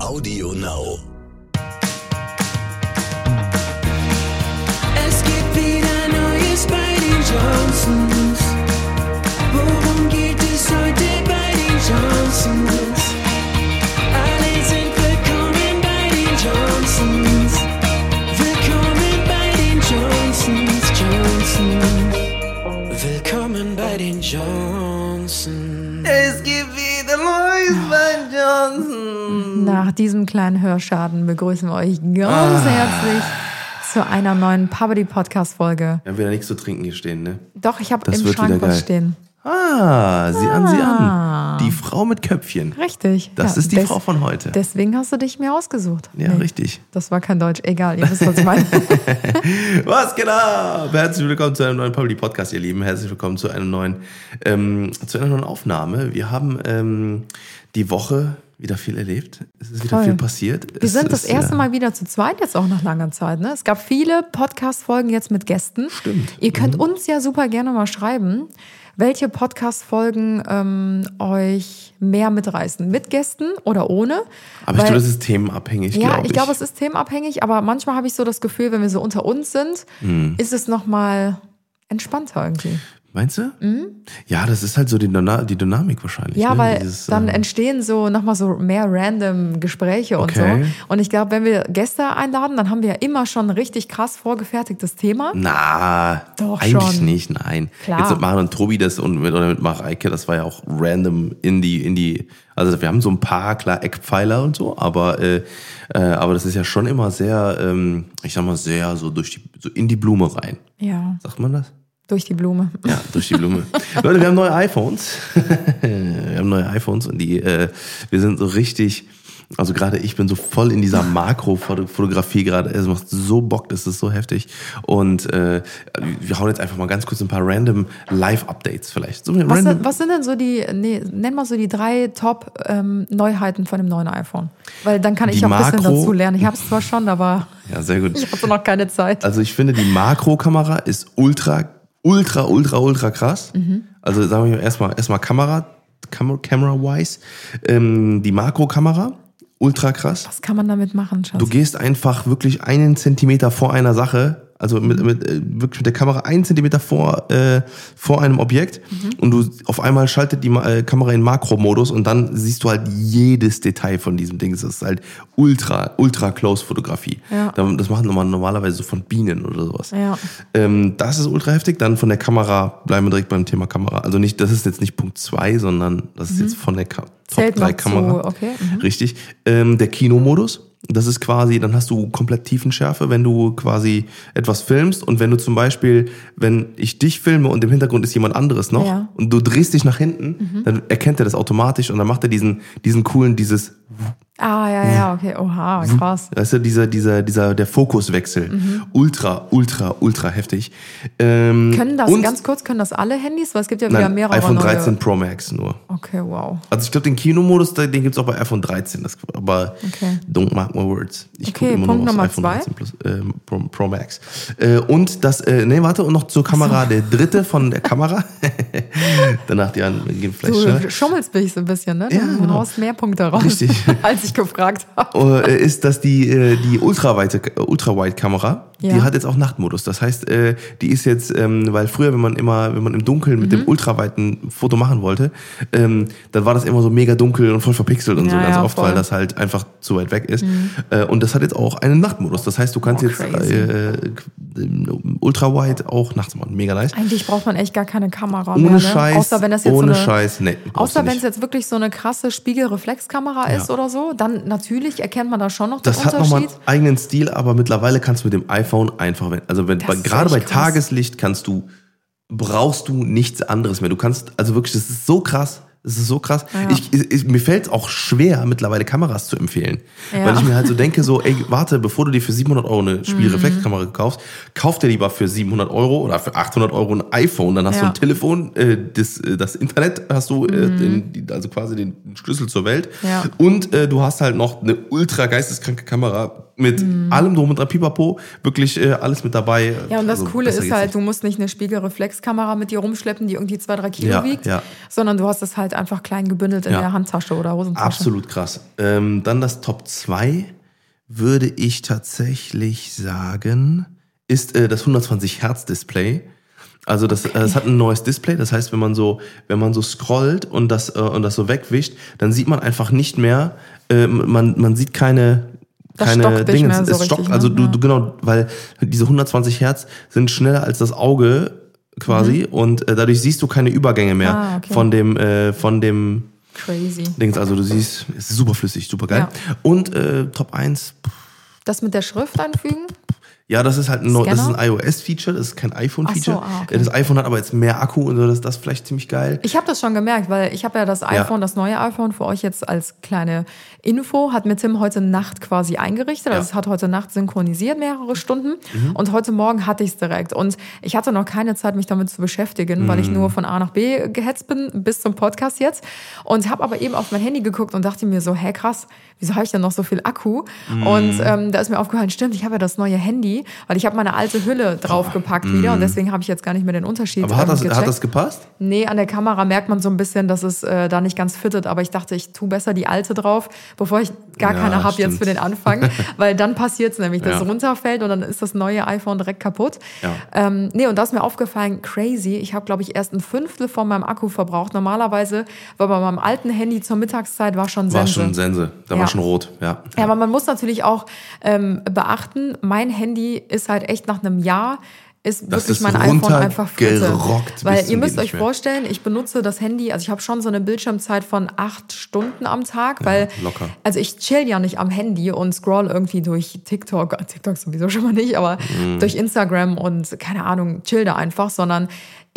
Audio Now. Es gibt wieder Neues bei den Johnsons. Worum geht es heute bei den Johnsons? Nach diesem kleinen Hörschaden begrüßen wir euch ganz Ah. herzlich zu einer neuen Poverty Podcast Folge. Wir haben wieder nichts zu trinken hier stehen, ne? Doch, ich habe im Schrank was stehen. Ah, sieh an, sieh Ah. an. Die Frau mit Köpfchen. Richtig. Das ja, ist die des- Frau von heute. Deswegen hast du dich mir ausgesucht. Ja, richtig. Das war kein Deutsch. Egal, ihr wisst, was ich meine. Was geht ab? Herzlich willkommen zu einem neuen Public Podcast, ihr Lieben. Herzlich willkommen zu einer neuen, ähm, zu einer neuen Aufnahme. Wir haben ähm, die Woche wieder viel erlebt. Es ist wieder Toll. viel passiert. Wir Es sind das ist, erste ja, Mal wieder zu zweit, jetzt auch nach langer Zeit. Ne? Es gab viele Podcast-Folgen jetzt mit Gästen. Stimmt. Ihr könnt Mhm. uns ja super gerne mal schreiben, welche Podcast-Folgen ähm, euch mehr mitreißen. Mit Gästen oder ohne. Aber ich Weil- glaube, das ist themenabhängig, Ja, glaube ich glaube, es ist themenabhängig, aber manchmal habe ich so das Gefühl, wenn wir so unter uns sind, Hm. ist es nochmal entspannter irgendwie. Meinst du? Ja, das ist halt so die, Dyna die Dynamik wahrscheinlich. Mhm. Ja, ne? weil Dieses, dann ähm, entstehen so nochmal so mehr random Gespräche und Okay. so. Und ich glaube, wenn wir Gäste einladen, dann haben wir ja immer schon ein richtig krass vorgefertigtes Thema. Na, Doch eigentlich schon. nicht, nein. Klar. Jetzt mit Maren und Tobi das und mit, oder mit Mareike, das war ja auch random in die, in die, also wir haben so ein paar, klar, Eckpfeiler und so, aber, äh, äh, aber das ist ja schon immer sehr, ähm, ich sag mal, sehr so durch die, so in die Blume rein. Ja, Sagt man das? Durch die Blume. Ja, durch die Blume. Leute, wir haben neue iPhones. wir haben neue iPhones und die, äh, wir sind so richtig, also gerade ich bin so voll in dieser Makrofotografie gerade. Es macht so Bock, das ist so heftig. Und äh, wir hauen jetzt einfach mal ganz kurz ein paar random Live-Updates vielleicht. So Was, random. sind- was sind denn so die, nee, nenn mal so die drei Top-Neuheiten von dem neuen iPhone? Weil dann kann ich Die auch ein bisschen dazu lernen. Ich habe es zwar schon, aber Ja, sehr gut. ich hatte noch keine Zeit. Also ich finde, die Makrokamera ist ultra, ultra, ultra, ultra krass. Mhm. Also sagen wir erstmal erstmal Kamera, Cam Camera-wise. Ähm, die Makrokamera, ultra krass. Was kann man damit machen, Schatz? Du gehst einfach wirklich einen Zentimeter vor einer Sache, also mit, mit äh, wirklich mit der Kamera einen Zentimeter vor, äh, vor einem Objekt und du auf einmal schaltet die äh, Kamera in Makromodus und dann siehst du halt jedes Detail von diesem Ding. Das ist halt ultra, ultra close Fotografie. Ja. Da- Das machen man normalerweise so von Bienen oder sowas. Ja. Ähm, das ist ultra heftig. Dann von der Kamera, bleiben wir direkt beim Thema Kamera. Also nicht, das ist jetzt nicht Punkt zwei, sondern das ist jetzt von der Ka Top Mhm. Zählt 3 noch zu, Kamera. okay, mhm. Richtig. Ähm, der Kinomodus. Das ist quasi, dann hast du komplett Tiefenschärfe, wenn du quasi etwas filmst und wenn du zum Beispiel, wenn ich dich filme und im Hintergrund ist jemand anderes noch Ja. und du drehst dich nach hinten, dann erkennt er das automatisch und dann macht er diesen, diesen coolen, dieses, Ah, ja, ja, okay. Oha, krass. weißt du, dieser, dieser, dieser, der Fokuswechsel. Mhm. Ultra, ultra, ultra heftig. Ähm, Können das, ganz kurz, können das alle Handys? Weil es gibt ja wieder nein, mehrere iPhone neue. 13 Pro Max nur. Okay, wow. Also ich glaube, den Kinomodus, den gibt's auch bei iPhone 13. Das, aber Okay. don't mark my words. Ich Okay, gucke immer Punkt Nummer aufs iPhone zwei. 13 Plus, ähm, Pro, Pro Max. Äh, und das, äh, nee, warte, und noch zur Kamera, der dritte von der Kamera. Danach die anderen gehen vielleicht. Du schummelst mich so ein bisschen, ne? Du Ja, genau. haust mehr Punkte raus, Richtig. als ich gefragt habe. äh, ist, dass die, äh, die ultraweite, Ultrawide-Kamera, die Ja. hat jetzt auch Nachtmodus. Das heißt, äh, die ist jetzt, ähm, weil früher, wenn man immer, wenn man im Dunkeln mit Mhm. dem ultraweiten Foto machen wollte, ähm, dann war das immer so mega dunkel und voll verpixelt und so Ja, ganz ja, oft, voll. Mhm. weil das halt einfach zu weit weg ist. Äh, und das hat jetzt auch einen Nachtmodus. Das heißt, du kannst Oh, jetzt äh, äh, Ultrawide auch nachts machen. Mega nice. Eigentlich braucht man echt gar keine Kamera Ohne mehr, ne? Scheiß, Außer wenn das jetzt ohne so eine, Scheiß, nee, Außer wenn es jetzt wirklich so eine krasse Spiegelreflexkamera ist Ja. oder so, dann natürlich erkennt man da schon noch den Das hat nochmal Unterschied. einen eigenen Stil, aber mittlerweile kannst du mit dem iPhone einfach, wenn, also wenn, bei, gerade bei krass. Tageslicht kannst du, brauchst du nichts anderes mehr. Du kannst, also wirklich, das ist so krass. Das ist so krass. Ich, ich, mir fällt es auch schwer, mittlerweile Kameras zu empfehlen. Ja. Weil ich mir halt so denke, so, ey, warte, bevor du dir für 700 Euro Mhm. eine Spielreflexkamera kaufst, kauf dir lieber für 700 Euro oder für 800 Euro ein iPhone. Dann hast du Ja. ein Telefon, äh, das, äh, das Internet hast du, äh, Mhm. den, also quasi den Schlüssel zur Welt. Ja. Und äh, du hast halt noch eine ultra geisteskranke Kamera mit allem drum und dran, pipapo, wirklich äh, alles mit dabei. Ja, und das Also, Coole ist halt, nicht. du musst nicht eine Spiegelreflexkamera mit dir rumschleppen, die irgendwie zwei, drei Kilo Ja, wiegt, ja. sondern du hast es halt einfach klein gebündelt in Ja. der Handtasche oder Hosentasche. Absolut krass. Ähm, dann das Top 2 würde ich tatsächlich sagen, ist äh, das 120 Hertz Display. Also das, äh, es hat ein neues Display, das heißt, wenn man so, wenn man so scrollt und das, äh, und das so wegwischt, dann sieht man einfach nicht mehr, äh, man, man sieht keine, Das keine Dinge. so es stockt, richtig, ne? also du, du, genau, weil diese 120 Hertz sind schneller als das Auge quasi und äh, dadurch siehst du keine Übergänge mehr Mhm. Ah, okay. von dem, äh, von dem, Crazy. Dings, also du siehst, es ist super flüssig, super geil. Ja. Und äh, Top 1, Das mit der Schrift einfügen? Ja, das ist halt ein, das ist ein iOS-Feature, das ist kein iPhone-Feature. So, ah, okay. Das iPhone hat aber jetzt mehr Akku und so, das, das ist vielleicht ziemlich geil. Ich habe das schon gemerkt, weil ich habe ja das iPhone, das neue iPhone für euch jetzt als kleine Info, hat mir Tim heute Nacht quasi eingerichtet. Also Ja. Mhm. es hat heute Nacht synchronisiert mehrere Stunden und heute Morgen hatte ich es direkt. Und ich hatte noch keine Zeit, mich damit zu beschäftigen, weil Mhm. ich nur von A nach B gehetzt bin, bis zum Podcast jetzt. Und habe aber eben auf mein Handy geguckt und dachte mir so, hä krass, wieso habe ich denn noch so viel Akku? Mhm. Und ähm, da ist mir aufgefallen, stimmt, ich habe ja das neue Handy, weil ich habe meine alte Hülle draufgepackt wieder und deswegen habe ich jetzt gar nicht mehr den Unterschied Mhm. Aber hat ähm, das, gecheckt. hat das gepasst? Nee, an der Kamera merkt man so ein bisschen, dass es äh, da nicht ganz fittet, aber ich dachte, ich tue besser die alte drauf, bevor ich gar Ja, keine habe jetzt für den Anfang, weil dann passiert es nämlich, dass Ja. es runterfällt und dann ist das neue iPhone direkt kaputt. Ja. Ähm, nee, und da ist mir aufgefallen, crazy, ich habe, glaube ich, erst ein Fünftel von meinem Akku verbraucht. Normalerweise war bei meinem alten Handy zur Mittagszeit war schon War Sense. schon Sense, da Ja. war schon rot, ja. Ja, aber man muss natürlich auch ähm, beachten, mein Handy ist halt echt nach einem Jahr ist Das wirklich ist mein iPhone einfach runtergerockt Weil ihr müsst euch vorstellen, ich benutze das Handy, also ich habe schon so eine Bildschirmzeit von acht Stunden am Tag, weil locker. also ich chill ja nicht am Handy und scroll irgendwie durch TikTok, TikTok sowieso schon mal nicht, aber Mhm. durch Instagram und keine Ahnung, chill da einfach, sondern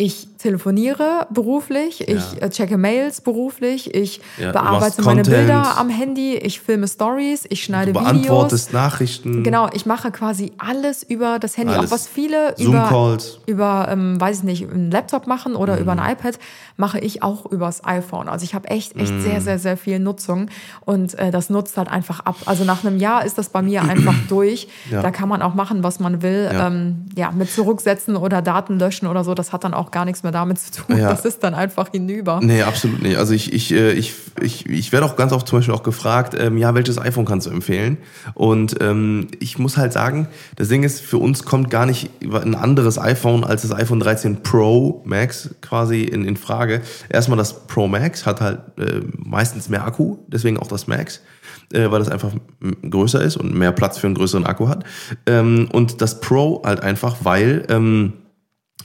ich telefoniere beruflich, ich äh, checke Mails beruflich, ich Ja, bearbeite meine Content. Bilder am Handy, ich filme Stories, ich schneide Du Videos. beantwortest Nachrichten. Genau, ich mache quasi alles über das Handy. Alles. Auch was viele über, über ähm, weiß ich nicht, einen Laptop machen oder über Mhm. ein iPad, mache ich auch übers iPhone. Also ich habe echt, echt Mhm. sehr, sehr, sehr viel Nutzung und äh, das nutzt halt einfach ab. Also nach einem Jahr ist das bei mir einfach durch. Ja. Da kann man auch machen, was man will. Ja. Ähm, ja, mit zurücksetzen oder Daten löschen oder so, das hat dann auch gar nichts mehr damit zu tun. Ja. Das ist dann einfach hinüber. Nee, absolut nicht. Also ich, ich, äh, ich, ich, ich werde auch ganz oft zum Beispiel auch gefragt, ähm, ja, welches iPhone kannst du empfehlen? Und ähm, ich muss halt sagen, das Ding ist, für uns kommt gar nicht ein anderes iPhone als das iPhone 13 Pro Max quasi in, in Frage. Erstmal das Pro Max hat halt äh, meistens mehr Akku, deswegen auch das Max. Äh, weil das einfach größer ist und mehr Platz für einen größeren Akku hat. Ähm, und das Pro halt einfach, weil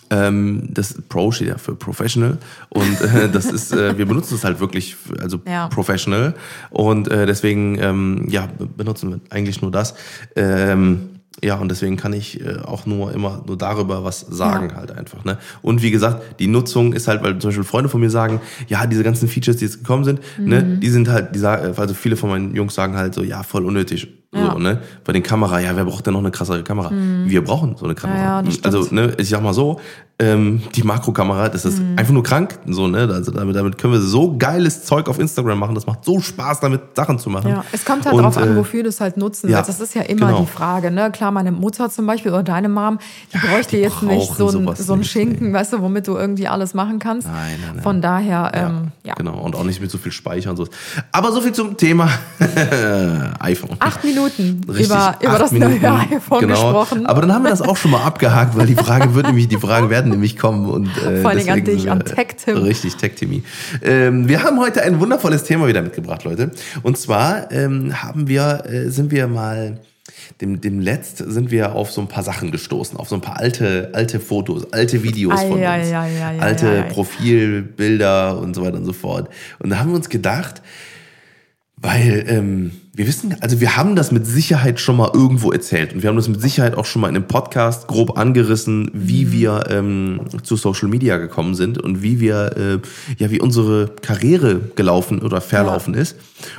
ähm, das Pro steht ja für Professional und äh, das ist, äh, wir benutzen es halt wirklich, also Ja. Professional und äh, deswegen ähm, ja be- benutzen wir eigentlich nur das. Ähm, ja, und deswegen kann ich äh, auch nur immer nur darüber was sagen Ja. halt einfach. Ne? Und wie gesagt, die Nutzung ist halt, weil zum Beispiel Freunde von mir sagen, ja, diese ganzen Features, die jetzt gekommen sind, ne, Mhm. die sind halt, die sagen, also viele von meinen Jungs sagen halt so, ja, voll unnötig. Ja. So, ne? Bei den Kamera, ja, wer braucht denn noch eine krassere Kamera? Wir brauchen so eine Kamera. Mhm. Ja, also, ne, ich sag mal so, ähm, die Makrokamera, das ist Mhm. einfach nur krank, so, ne? Also damit, damit können wir so geiles Zeug auf Instagram machen. Das macht so Spaß, damit Sachen zu machen. Ja, es kommt halt Und, drauf an, äh, wofür du es halt nutzen ja, willst. Das ist ja immer genau. die Frage, ne? Klar, meine Mutter zum Beispiel oder deine Mom, die bräuchte die jetzt nicht so ein, sowas so ein Schinken, weißt du, womit du irgendwie alles machen kannst. Nein, nein, nein. Von daher, ähm, ja. Genau, und auch nicht mit so viel Speicher und so. Aber so viel zum Thema iPhone. Acht Minuten Richtig, über, über acht das Minuten, neue iPhone genau. gesprochen. Aber dann haben wir das auch schon mal abgehakt, weil die Frage wird nämlich, die Fragen werden nämlich kommen und äh, Vor Dingen an dich, an Tech-Tim. Richtig, Tech Timmy. Ähm, wir haben heute ein wundervolles Thema wieder mitgebracht, Leute. Und zwar ähm, haben wir, äh, sind wir mal dem, dem letzt sind wir auf so ein paar Sachen gestoßen, auf so ein paar alte, alte Fotos, alte Videos von uns, alte. Profilbilder und so weiter und so fort. Und da haben wir uns gedacht, weil ähm, wir wissen, also wir haben das mit Sicherheit schon mal irgendwo erzählt und wir haben das mit Sicherheit auch schon mal in einem Podcast grob angerissen, wie Mhm. wir ähm, zu Social Media gekommen sind und wie wir, äh, ja, wie unsere Karriere gelaufen oder verlaufen ist.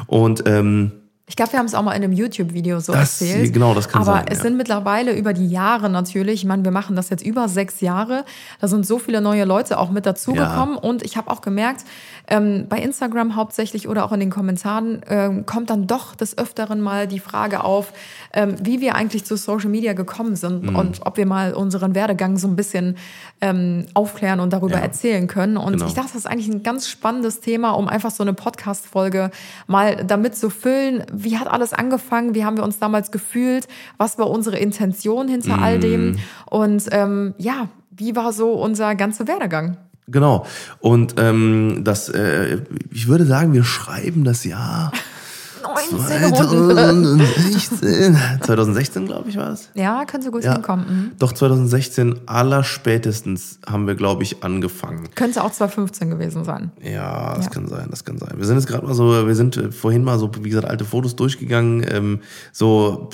Und ähm, Ich glaube, wir haben es auch mal in einem YouTube-Video so Das- erzählt. genau, das kann Aber sein, es ja. sind mittlerweile über die Jahre natürlich, ich meine, wir machen das jetzt über sechs Jahre, da sind so viele neue Leute auch mit dazugekommen. Und ich habe auch gemerkt, ähm, bei Instagram hauptsächlich oder auch in den Kommentaren ähm, kommt dann doch des Öfteren mal die Frage auf, ähm, wie wir eigentlich zu Social Media gekommen sind Mhm. und ob wir mal unseren Werdegang so ein bisschen ähm, aufklären und darüber Ja. erzählen können. Und Genau. ich dachte, das ist eigentlich ein ganz spannendes Thema, um einfach so eine Podcast-Folge mal damit zu füllen. Wie hat alles angefangen? Wie haben wir uns damals gefühlt? Was war unsere Intention hinter Mhm. all dem? Und ähm, ja, wie war so unser ganzer Werdegang? Genau. Und ähm, das, äh, ich würde sagen, wir schreiben das Jahr 1900. 2016. 2016, glaube ich, war es. Ja, könnte gut Ja. hinkommen. Mhm. Doch 2016 allerspätestens haben wir, glaube ich, angefangen. Könnte auch 2015 gewesen sein. Ja, das Ja. kann sein, das kann sein. Wir sind jetzt gerade mal so, wir sind äh, vorhin mal so, wie gesagt, alte Fotos durchgegangen. Ähm, so,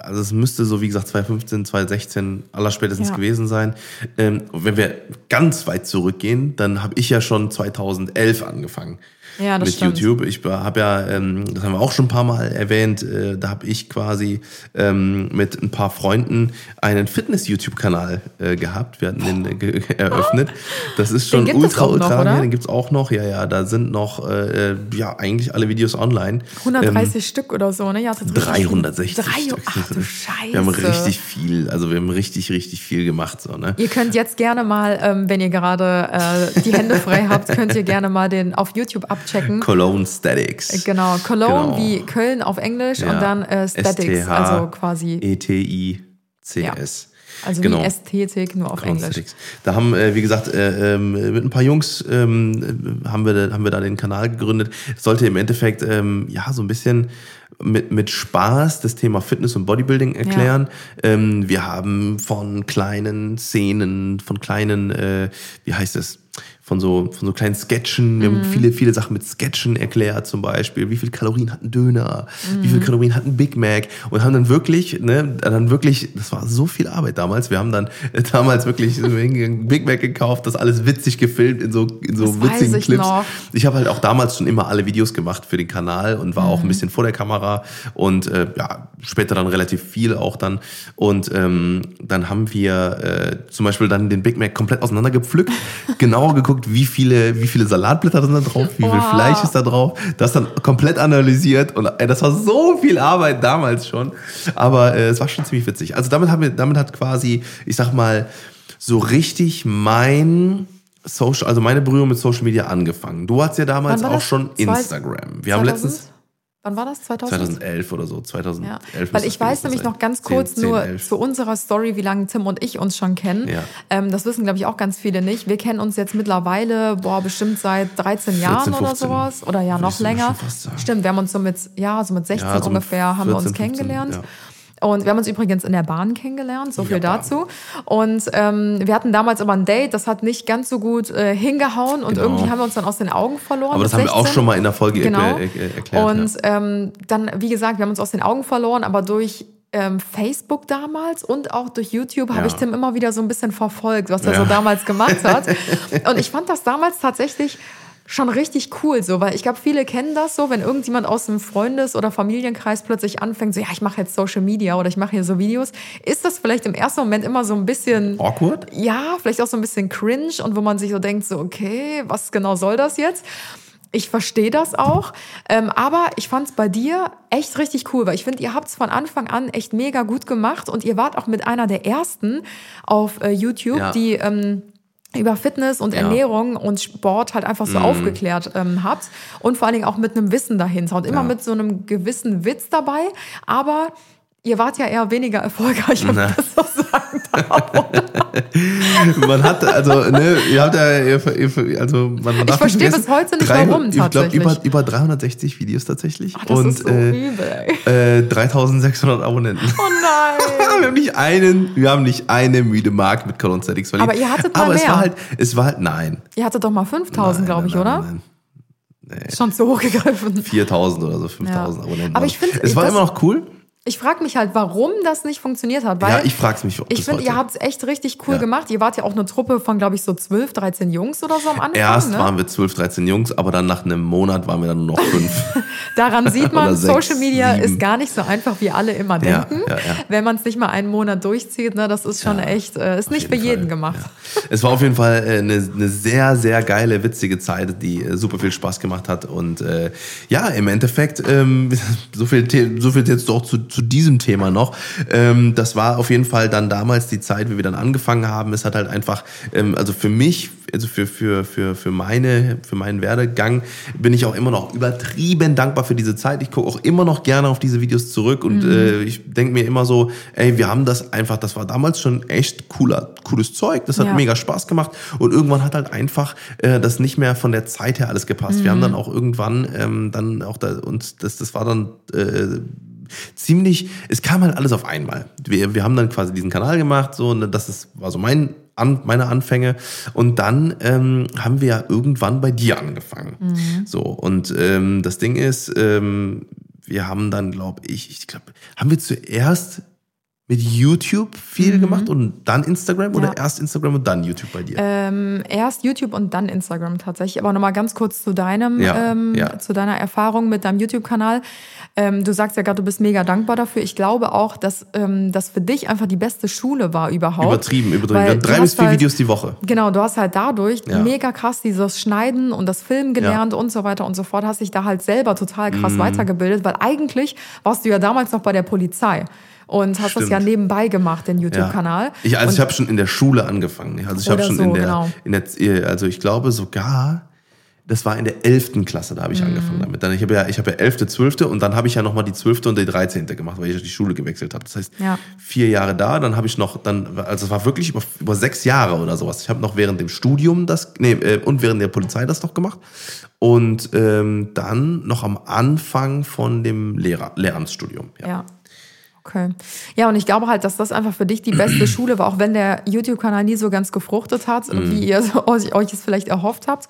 also es müsste so, wie gesagt, 2015, 2016 allerspätestens Ja. gewesen sein. Ähm, wenn wir ganz weit zurückgehen, dann habe ich ja schon 2011 angefangen. Ja, mit stimmt. YouTube. Ich habe ja, ähm, das haben wir auch schon ein paar Mal erwähnt, äh, da habe ich quasi ähm, mit ein paar Freunden einen Fitness-YouTube-Kanal äh, gehabt. Wir hatten den äh, eröffnet. Das ist schon gibt es ultra, noch, ultra. Ja, den gibt's auch noch. Ja, ja, da sind noch äh, ja eigentlich alle Videos online. 130 Stück oder so, ne? Richtig- 360 Drei, Stück. Ach du Scheiße. Wir haben richtig viel, also wir haben richtig, richtig viel gemacht. So, ne? Ihr könnt jetzt gerne mal, ähm, wenn ihr gerade äh, die Hände frei habt, könnt ihr gerne mal den auf YouTube abchecken. Cologne Statics. Genau, Cologne Genau. wie Köln auf Englisch Ja. und dann äh, Statics, STH, also quasi, E-T-I-C-S. also genau. wie Ästhetik, nur auf Cologne Englisch. Statics. Da haben, äh, wie gesagt, äh, ähm, mit ein paar Jungs ähm, äh, haben, wir, haben wir da den Kanal gegründet. Sollte im Endeffekt ähm, ja so ein bisschen mit, mit Spaß das Thema Fitness und Bodybuilding erklären. Ähm, wir haben von kleinen Szenen, von kleinen, äh, wie heißt es? Von so, von so kleinen Sketchen. Wir Mhm. haben viele, viele Sachen mit Sketchen erklärt, zum Beispiel. Wie viel Kalorien hat ein Döner? Wie Mhm. viel Kalorien hat ein Big Mac? Und haben dann wirklich, ne, dann wirklich, das war so viel Arbeit damals. Wir haben dann äh, damals wirklich Big Mac gekauft, das alles witzig gefilmt in so, in so Das witzigen ich Clips. noch. Ich habe halt auch damals schon immer alle Videos gemacht für den Kanal und war auch Mhm. ein bisschen vor der Kamera und äh, ja, später dann relativ viel auch dann. Und ähm, dann haben wir äh, zum Beispiel dann den Big Mac komplett auseinandergepflückt, genauer geguckt, wie viele, wie viele Salatblätter sind da drauf, wie viel Wow. Fleisch ist da drauf, das dann komplett analysiert und äh, das war so viel Arbeit damals schon, aber äh, es war schon ziemlich witzig. Also damit haben wir, damit hat quasi, ich sag mal, so richtig mein Social, also meine Berührung mit Social Media angefangen. Du hattest ja damals auch schon Instagram. Wir haben 2000? letztens Wann war das? 2000? 2011 oder so, 2011. Ja, weil ich weiß nämlich noch ganz 10, kurz 10, nur 11. zu unserer Story, wie lange Tim und ich uns schon kennen. Ja. Ähm, das wissen, glaube ich, auch ganz viele nicht. Wir kennen uns jetzt mittlerweile, boah, bestimmt seit 13 Jahren 14, oder 15. sowas. Oder ja, noch länger. Stimmt, wir haben uns so mit, ja, so mit 16 Ja, so mit ungefähr haben wir uns 14, 15, kennengelernt. ja. Und wir haben uns übrigens in der Bahn kennengelernt, so viel Ja. dazu. Und ähm, wir hatten damals aber ein Date, das hat nicht ganz so gut äh, hingehauen und Genau. irgendwie haben wir uns dann aus den Augen verloren. Aber das haben wir auch 16. schon mal in der Folge Genau. erklär- er- erklärt. Und ja. ähm, dann, wie gesagt, wir haben uns aus den Augen verloren, aber durch ähm, Facebook damals und auch durch YouTube habe Ja. ich Tim immer wieder so ein bisschen verfolgt, was er Ja. so damals gemacht hat. und ich fand das damals tatsächlich schon richtig cool, so, weil ich glaube, viele kennen das so, wenn irgendjemand aus dem Freundes- oder Familienkreis plötzlich anfängt, so, ja, ich mache jetzt Social Media oder ich mache hier so Videos, ist das vielleicht im ersten Moment immer so ein bisschen Awkward? ja, vielleicht auch so ein bisschen cringe und wo man sich so denkt, so, okay, was genau soll das jetzt? Ich verstehe das auch, ähm, aber ich fand es bei dir echt richtig cool, weil ich finde, ihr habt es von Anfang an echt mega gut gemacht und ihr wart auch mit einer der ersten auf äh, YouTube, Ja. die ähm, über Fitness und Ja. Ernährung und Sport halt einfach so aufgeklärt ähm, habt und vor allen Dingen auch mit einem Wissen dahinter und immer Ja. mit so einem gewissen Witz dabei, aber ihr wart ja eher weniger erfolgreich, wenn ich das so sagen darf. Man hat, also, ne, ihr habt ja, ihr, ihr, also, man, man darf verstehe bis heute nicht, 300 warum Ich glaube, über, über 360 Videos tatsächlich. Ach, das und ist so äh, übel, äh, 3600 Abonnenten. Oh nein. wir haben nicht einen, wir haben nicht eine müde Mark mit Colon Statics verliebt. Aber ihr hattet mal Aber es mehr. war halt, es war halt, nein. Ihr hattet doch mal 5000, Nein, glaube ich, nein, oder? Nein, nein. Schon zu hoch gegriffen. 4000 oder so, 5000 Ja. Abonnenten. Aber ich finde, es war immer noch cool. Ich frage mich halt, warum das nicht funktioniert hat. Weil Ja, ich frag's mich Ich finde, ihr habt es echt richtig cool Ja. gemacht. Ihr wart ja auch eine Truppe von, glaube ich, so 12, 13 Jungs oder so am Anfang. Erst ne? waren wir 12, 13 Jungs, aber dann nach einem Monat waren wir dann nur noch fünf. Daran sieht man, sechs, Social Media sieben. ist gar nicht so einfach, wie alle immer denken. ja. Wenn man es nicht mal einen Monat durchzieht, ne, das ist schon echt, äh, ist auf nicht für jeden Fall, gemacht. Es war auf jeden Fall äh, eine, eine sehr, sehr geile, witzige Zeit, die äh, super viel Spaß gemacht hat. Und äh, ja, im Endeffekt, ähm, so, viel, so viel jetzt auch zu, zu diesem Thema noch. Ähm, das war auf jeden Fall dann damals die Zeit, wie wir dann angefangen haben. Es hat halt einfach, ähm, also für mich, also für, für, für, für, meine, für meinen Werdegang bin ich auch immer noch übertrieben dankbar für diese Zeit. Ich gucke auch immer noch gerne auf diese Videos zurück und äh, ich denke mir immer so, ey, wir haben das einfach, das war damals schon echt cooler, cooles Zeug. Das hat Ja. mega Spaß gemacht und irgendwann hat halt einfach äh, das nicht mehr von der Zeit her alles gepasst. Wir haben dann auch irgendwann ähm, dann auch da und das, das war dann äh, ziemlich, es kam halt alles auf einmal. Wir, wir haben dann quasi diesen Kanal gemacht, so, ne, das ist, war so mein, an, meine Anfänge. Und dann ähm, haben wir ja irgendwann bei dir angefangen. So, und ähm, das Ding ist, ähm, wir haben dann, glaube ich, ich glaube, haben wir zuerst mit YouTube viel gemacht und dann Instagram oder Ja. erst Instagram und dann YouTube bei dir? Ähm, erst YouTube und dann Instagram tatsächlich. Aber nochmal ganz kurz zu deinem, Ja, ähm, ja. zu deiner Erfahrung mit deinem YouTube-Kanal. Ähm, du sagst ja gerade, du bist mega dankbar dafür. Ich glaube auch, dass ähm, das für dich einfach die beste Schule war überhaupt. übertrieben, übertrieben. Drei bis vier halt- Videos die Woche. Genau, du hast halt dadurch mega krass dieses Schneiden und das Filmen gelernt und so weiter und so fort, hast dich da halt selber total krass Mhm. weitergebildet, weil eigentlich warst du ja damals noch bei der Polizei und hast das Stimmt. ja nebenbei gemacht, den Ja. YouTube-Kanal. Ich, also Und- ich habe schon in der Schule angefangen. Also ich habe schon so, in der, genau. in der, also ich glaube sogar, das war in der 11. Klasse, da habe ich Mhm. angefangen damit. Dann, ich habe ja, ich habe ja 11., 12. und dann habe ich ja nochmal die 12. und die 13. gemacht, weil ich die Schule gewechselt habe. Das heißt, Ja. vier Jahre da, dann habe ich noch, dann, also es war wirklich über, über sechs Jahre oder sowas. Ich habe noch während dem Studium das, nee, äh, und während der Polizei das noch gemacht. Und ähm, dann noch am Anfang von dem Lehrer, Lehramtsstudium. Ja. Ja. Okay. Ja, und ich glaube halt, dass das einfach für dich die beste Schule war, auch wenn der YouTube-Kanal nie so ganz gefruchtet hat, Mhm. wie ihr so euch, es vielleicht erhofft habt.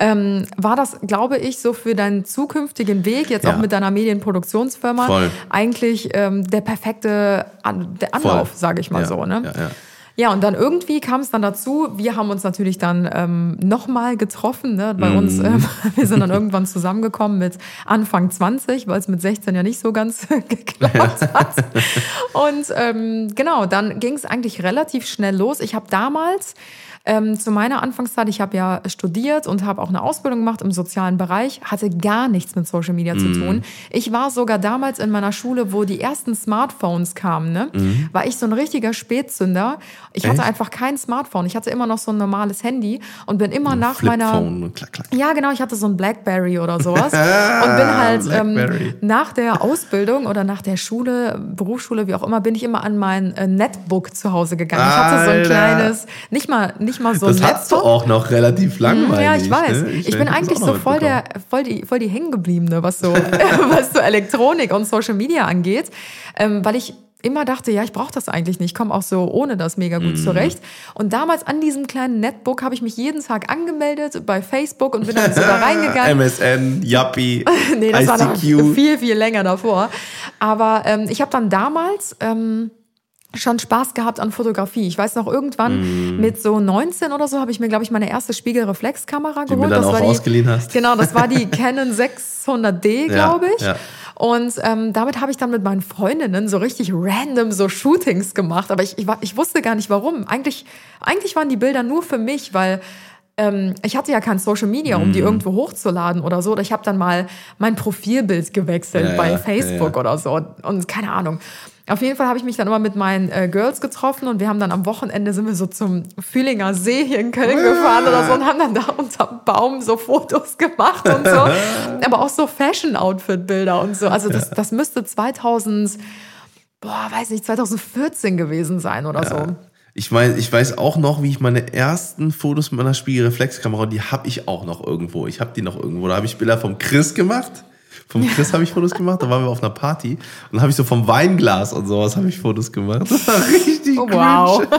Ähm, war das, glaube ich, so für deinen zukünftigen Weg, jetzt Ja. auch mit deiner Medienproduktionsfirma, Voll. eigentlich ähm, der perfekte An der Anlauf, sage ich mal Ja, so. Ne? ja, ja. Und dann irgendwie kam es dann dazu, wir haben uns natürlich dann ähm, nochmal getroffen, ne? bei Mhm. uns, ähm, wir sind dann irgendwann zusammengekommen mit Anfang 20, weil es mit 16 ja nicht so ganz geklappt hat. Und ähm, genau, dann ging es eigentlich relativ schnell los. Ich habe damals ähm, zu meiner Anfangszeit, ich habe ja studiert und habe auch eine Ausbildung gemacht im sozialen Bereich, hatte gar nichts mit Social Media zu tun. Ich war sogar damals in meiner Schule, wo die ersten Smartphones kamen, ne? war ich so ein richtiger Spätzünder. Ich hatte Echt? einfach kein Smartphone. Ich hatte immer noch so ein normales Handy und bin immer nach meiner klack, klack. ja, genau, ich hatte so ein Blackberry oder sowas und bin halt ähm, nach der Ausbildung oder nach der Schule, Berufsschule, wie auch immer, bin ich immer an mein äh, Netbook zu Hause gegangen. Ich hatte so ein Alter. kleines, nicht mal, nicht mal so Das ein hast du Laptop. auch noch relativ langweilig. Ja, ich weiß. Ne? Ich, bin hab das eigentlich so voll der, voll die, voll die hängengebliebene, was so, was so Elektronik und Social Media angeht, ähm, weil ich immer dachte, ja, ich brauche das eigentlich nicht, ich komme auch so ohne das mega gut zurecht. Und damals an diesem kleinen Netbook habe ich mich jeden Tag angemeldet bei Facebook und bin dann so da reingegangen. MSN, Yuppie, nee, das war ICQ. viel, viel länger davor. Aber ähm, ich habe dann damals ähm, schon Spaß gehabt an Fotografie. Ich weiß noch, irgendwann Mhm. mit so 19 oder so habe ich mir, glaube ich, meine erste Spiegelreflexkamera du geholt. mir dann das auch war die, ausgeliehen hast. Genau, das war die Canon 600D, glaube ich. ja. Und ähm, damit habe ich dann mit meinen Freundinnen so richtig random so Shootings gemacht. Aber ich, ich, ich wusste gar nicht warum. Eigentlich, eigentlich waren die Bilder nur für mich, weil ähm, ich hatte ja kein Social Media, um die Mhm. irgendwo hochzuladen oder so. Oder ich habe dann mal mein Profilbild gewechselt Ja, bei ja, Facebook ja. oder so. Und keine Ahnung. Auf jeden Fall habe ich mich dann immer mit meinen äh, Girls getroffen und wir haben dann am Wochenende sind wir so zum Fühlinger See hier in Köln gefahren oder so und haben dann da unterm Baum so Fotos gemacht und so. Aber auch so Fashion-Outfit-Bilder und so. Also das, das müsste 2000, boah, weiß nicht, 2014 gewesen sein oder so. Ich weiß, ich weiß auch noch, wie ich meine ersten Fotos mit meiner Spiegelreflexkamera, die habe ich auch noch irgendwo. Ich habe die noch irgendwo. Da habe ich Bilder vom Chris gemacht. Vom Chris habe ich Fotos gemacht. Da waren wir auf einer Party und dann habe ich so vom Weinglas und sowas habe ich Fotos gemacht. Das war richtig Oh, wow.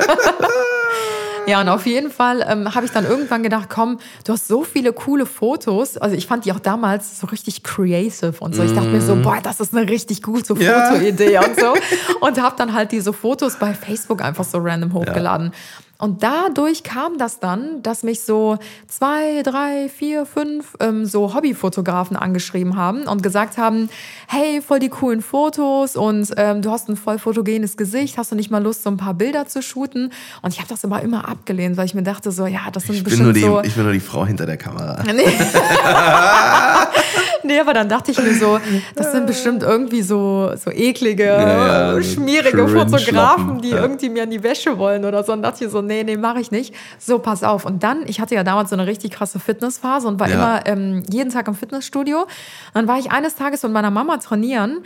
Ja, und auf jeden Fall ähm, habe ich dann irgendwann gedacht, komm, du hast so viele coole Fotos. Also ich fand die auch damals so richtig creative und so. Ich dachte mir so, boah, das ist eine richtig gute Ja. Fotoidee und so. Und habe dann halt diese Fotos bei Facebook einfach so random hochgeladen. Und dadurch kam das dann, dass mich so zwei, drei, vier, fünf ähm, so Hobbyfotografen angeschrieben haben und gesagt haben, hey, voll die coolen Fotos und ähm, du hast ein voll fotogenes Gesicht, hast du nicht mal Lust, so ein paar Bilder zu shooten? Und ich habe das immer immer abgelehnt, weil ich mir dachte so, ja, das sind Ich bin, nur bestimmt die, so... ich bin nur die Frau hinter der Kamera. Nee. nee, aber dann dachte ich mir so, das sind bestimmt irgendwie so, so eklige, Ja, ja, schmierige Fotografen, die ja. irgendwie mir in die Wäsche wollen oder so. Und dachte ich so, nee, nee, mache ich nicht. So, pass auf. Und dann, ich hatte ja damals so eine richtig krasse Fitnessphase und war Ja. immer ähm, jeden Tag im Fitnessstudio. Dann war ich eines Tages mit meiner Mama trainieren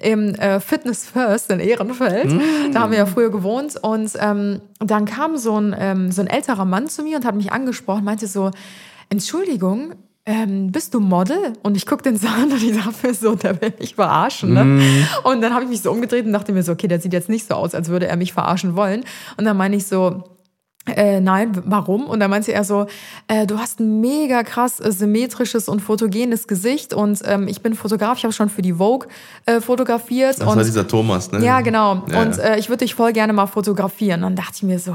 im äh, Fitness First in Ehrenfeld. Da haben wir ja früher gewohnt. Und ähm, dann kam so ein, ähm, so ein älterer Mann zu mir und hat mich angesprochen, meinte so, Entschuldigung, ähm, bist du Model? Und ich guck den so an und ich dachte mir so, der will mich verarschen. Ne? Und dann habe ich mich so umgedreht und dachte mir so, okay, der sieht jetzt nicht so aus, als würde er mich verarschen wollen. Und dann meine ich so, äh, nein, warum? Und dann meinte er so, äh, du hast ein mega krass äh, symmetrisches und fotogenes Gesicht und ähm, ich bin Fotograf, ich habe schon für die Vogue äh, fotografiert. Das und war dieser Thomas, ne? ja, genau. Ja, und ja. Äh, ich würde dich voll gerne mal fotografieren. Dann dachte ich mir so,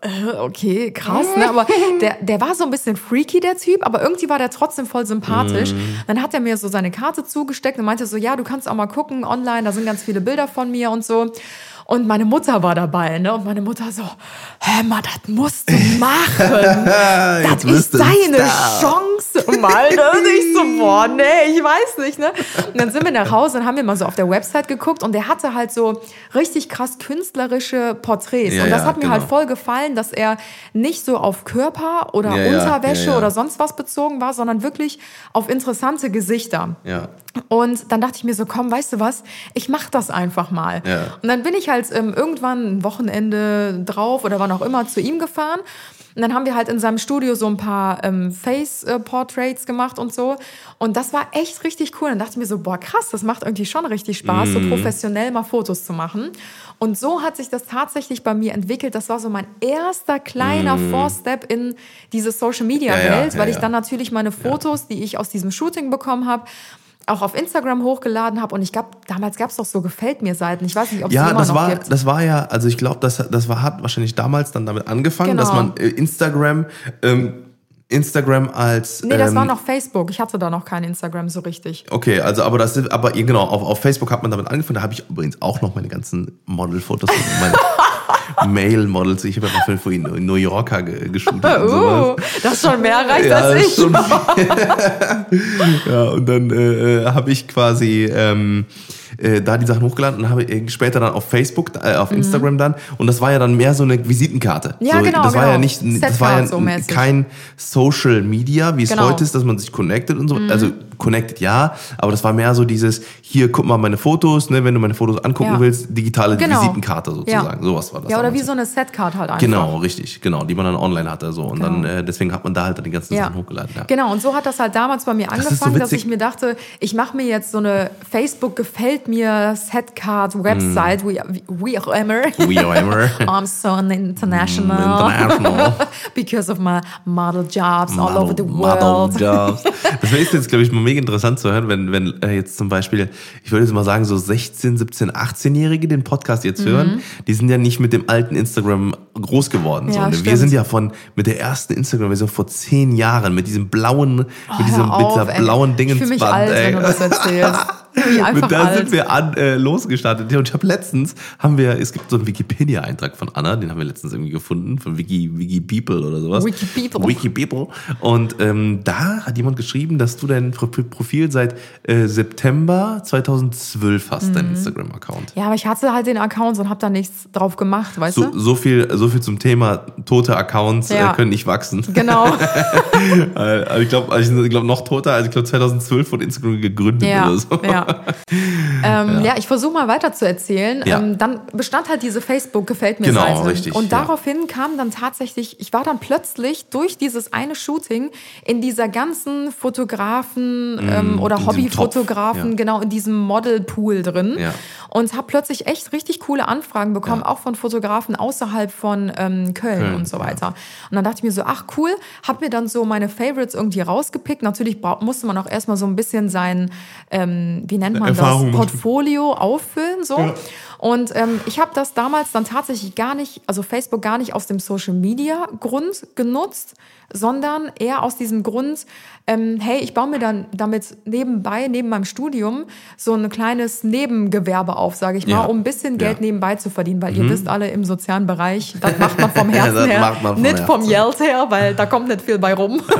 okay, krass, ne? Aber der, der war so ein bisschen freaky, der Typ, aber irgendwie war der trotzdem voll sympathisch. Mhm. Dann hat er mir so seine Karte zugesteckt und meinte so, ja, du kannst auch mal gucken online, da sind ganz viele Bilder von mir und so. Und meine Mutter war dabei, ne? Und meine Mutter so, hä, mal, das musst du machen. das ist deine. Chance, mal. Ne? Und ich so, boah, nee, ich weiß nicht, ne? Und dann sind wir nach Hause und haben wir mal so auf der Website geguckt und der hatte halt so richtig krass künstlerische Porträts. Ja, und das ja, hat mir genau. halt voll gefallen, dass er nicht so auf Körper oder Ja, Unterwäsche oder sonst was bezogen war, sondern wirklich auf interessante Gesichter. Ja. Und dann dachte ich mir so, komm, weißt du was, ich mach das einfach mal. Ja. Und dann bin ich halt ähm, irgendwann ein Wochenende drauf oder wann auch immer zu ihm gefahren. Und dann haben wir halt in seinem Studio so ein paar ähm, Face-Portraits gemacht und so. Und das war echt richtig cool. Dann dachte ich mir so, boah, krass, das macht irgendwie schon richtig Spaß, Mhm. so professionell mal Fotos zu machen. Und so hat sich das tatsächlich bei mir entwickelt. Das war so mein erster kleiner Four-Step in diese Mhm. Ja, Social-Media-Welt, ja, weil ja, ich ja. dann natürlich meine Fotos, die ich aus diesem Shooting bekommen habe, auch auf Instagram hochgeladen habe. Und ich glaube, damals gab es doch so Gefällt mir Seiten. Ich weiß nicht, ob es Ja, immer das noch war, gibt. das war ja, also ich glaube, das, das war, hat wahrscheinlich damals dann damit angefangen, Genau. dass man äh, Instagram, ähm, Instagram als. Nee, das ähm, war noch Facebook. Ich hatte da noch kein Instagram so richtig. Okay, also aber das ist, aber genau, auf, auf Facebook hat man damit angefangen. Da habe ich übrigens auch noch meine ganzen Modelfotos, meine Male-Models. Ich habe ja ihn in New Yorker ge geshootet sowas. Uh, das ist schon mehr erreicht Ja, als ich. schon ja, und dann äh, habe ich quasi ähm, äh, da die Sachen hochgeladen und habe äh, später dann auf Facebook, äh, auf Instagram dann. Und das war ja dann mehr so eine Visitenkarte. Mhm. Ja, so, genau, Das war genau. ja nicht, das war ja so kein Social Media, wie es Genau. Mhm. heute ist, dass man sich connected und so. Also connected ja, aber das war mehr so dieses, hier guck mal meine Fotos, ne, wenn du meine Fotos angucken Ja. willst, digitale Genau. Visitenkarte sozusagen. Sowas war das. Ja, oder wie so eine Setcard halt einfach. Genau, richtig, genau, die man dann online hatte so und dann Genau. äh, deswegen hat man da halt dann die ganzen Ja. Sachen hochgeladen. Ja. Genau, und so hat das halt damals bei mir ist so angefangen, dass witzig. ich mir dachte, ich mache mir jetzt so eine Facebook gefällt mir Setcard Website, wie, wie auch immer. We are ever. I'm so international. International. Because of my model jobs all over the Model world. Jobs. Das wäre jetzt, glaube ich, mal mega interessant zu hören, wenn, wenn äh, jetzt zum Beispiel, ich würde jetzt mal sagen, so 16, 17, 18-Jährige den Podcast jetzt hören, die sind ja nicht mit dem alten Instagram groß geworden. Mhm. Ja, ne? Wir sind ja von mit der ersten Instagram-Version vor zehn Jahren, mit diesem blauen, mit, diesem, Oh, Hör mit auf, dieser ey. blauen Ich fühle mich Dingensband. alt, ey. wenn du das erzählst. Mit da alt. sind wir an, äh, losgestartet. Und ich habe letztens, haben wir, es gibt so einen Wikipedia-Eintrag von Anna, den haben wir letztens irgendwie gefunden, von Wiki, Wiki People oder sowas. Wiki People. Wiki People. Und ähm, da hat jemand geschrieben, dass du dein Pro- Profil seit äh, September 2012 hast, Mhm. dein Instagram-Account. Ja, aber ich hatte halt den Account und habe da nichts drauf gemacht, weißt So, du? so, viel, so viel zum Thema tote Accounts Ja. äh, können nicht wachsen. Genau. also ich glaube, also ich glaub, noch toter, also ich glaube 2012 wurde Instagram gegründet Ja, oder so. ja. Ähm, ja. ich versuche mal weiter zu erzählen. Ja. Ähm, dann bestand halt diese Facebook gefällt mir Genau, Seite. richtig, Und ja. daraufhin kam dann tatsächlich, ich war dann plötzlich durch dieses eine Shooting in dieser ganzen Fotografen ähm, oder Mm, in diesem Hobbyfotografen, ja. genau in diesem Modelpool drin Ja. und habe plötzlich echt richtig coole Anfragen bekommen, Ja. auch von Fotografen außerhalb von ähm, Köln, Köln, und so ja. weiter. Und dann dachte ich mir so, ach cool, habe mir dann so meine Favorites irgendwie rausgepickt. Natürlich musste man auch erstmal so ein bisschen sein, ähm, wie nennt man Erfahrung das. Portfolio auffüllen so. Und ähm, ich habe das damals dann tatsächlich gar nicht, also Facebook gar nicht aus dem Social Media Grund genutzt, sondern eher aus diesem Grund, ähm, hey, ich baue mir dann damit nebenbei, neben meinem Studium, so ein kleines Nebengewerbe auf, sage ich mal, Ja. um ein bisschen Geld Ja. Mhm. nebenbei zu verdienen, weil ihr wisst alle im sozialen Bereich, das macht man vom Herzen her, vom nicht vom. Geld her, weil da kommt nicht viel bei rum.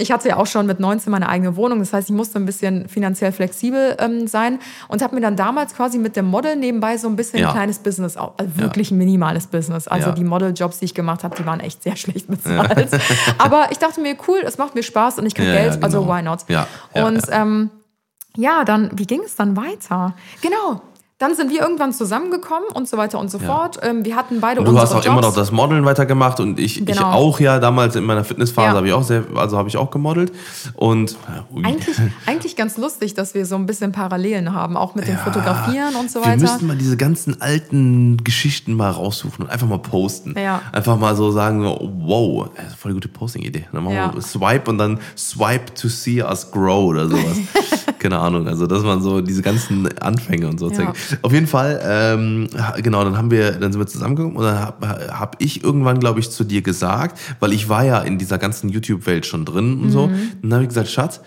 Ich hatte ja auch schon mit 19 meine eigene Wohnung, das heißt, ich musste ein bisschen finanziell flexibel ähm, sein und habe mir dann damals quasi mit dem Model nebenbei so ein bisschen Ja. ein kleines Business, also wirklich ein minimales Business. Also die Modeljobs, die ich gemacht habe, die waren echt sehr schlecht bezahlt. Aber ich dachte mir, cool, es macht mir Spaß und ich kriege Geld, also genau. why not? Und Ähm, ja, dann, wie ging es dann weiter? Genau. Dann sind wir irgendwann zusammengekommen und so weiter und so fort. Ähm, wir hatten beide Und du hast auch Jobs. immer noch das Modeln weitergemacht und ich, ich Genau. auch ja damals in meiner Fitnessphase Ja. habe ich auch sehr, also habe ich auch gemodelt und ui. Eigentlich, eigentlich ganz lustig, dass wir so ein bisschen Parallelen haben, auch mit dem Ja, Fotografieren und so Wir weiter. müssten mal diese ganzen alten Geschichten mal raussuchen und einfach mal posten. Ja. Einfach mal so sagen, wow, ist voll eine gute Posting-Idee. Dann machen wir Swipe und dann Swipe to see us grow oder sowas. Keine Ahnung, also dass man so diese ganzen Anfänge und so zeigt. Auf jeden Fall, ähm, genau, dann haben wir, dann sind wir zusammengekommen und dann habe hab ich irgendwann, glaube ich, zu dir gesagt, weil ich war ja in dieser ganzen YouTube-Welt schon drin und so. Mhm. Dann habe ich gesagt, Schatz,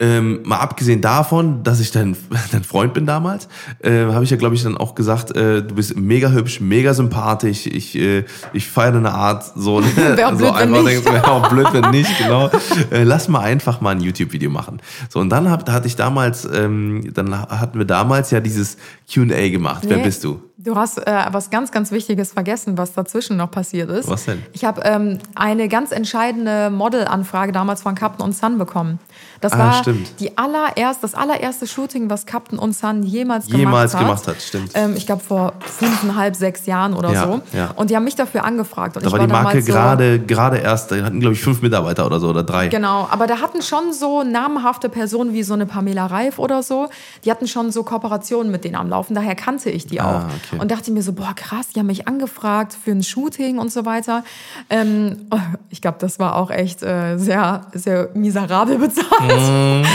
ähm, mal abgesehen davon, dass ich dein, dein Freund bin damals, äh, habe ich ja, glaube ich, dann auch gesagt, äh, du bist mega hübsch, mega sympathisch, ich, äh, ich feiere deine Art, so, ne? Wär so blöd, einfach nicht. denkst, wäre auch blöd, wenn nicht, genau. Äh, lass mal einfach mal ein YouTube-Video machen. So, und dann hab, hatte ich damals, ähm, dann hatten wir damals ja dieses Q&A gemacht. Wer Nee. bist du? Du hast äh, was ganz, ganz Wichtiges vergessen, was dazwischen noch passiert ist. Was denn? Ich habe ähm, eine ganz entscheidende Modelanfrage damals von Captain und Sun bekommen. Das Ah, war stimmt. Die allererst, das allererste Shooting, was Captain und Sun jemals, Jemals gemacht hat. gemacht hat, stimmt. Ähm, ich glaube vor fünfeinhalb, sechs Jahren oder Ja, so. ja. Und die haben mich dafür angefragt. Und Da war die Marke damals so, gerade, gerade erst, die hatten, glaube ich, fünf Mitarbeiter oder so, oder drei. Genau, aber da hatten schon so namhafte Personen wie so eine Pamela Reif oder so, die hatten schon so Kooperationen mit denen am Laufen, daher kannte ich die auch. Ah, okay. Und dachte mir so, boah krass, die haben mich angefragt für ein Shooting und so weiter. Ähm, ich glaube, das war auch echt äh, sehr, sehr miserabel bezahlt.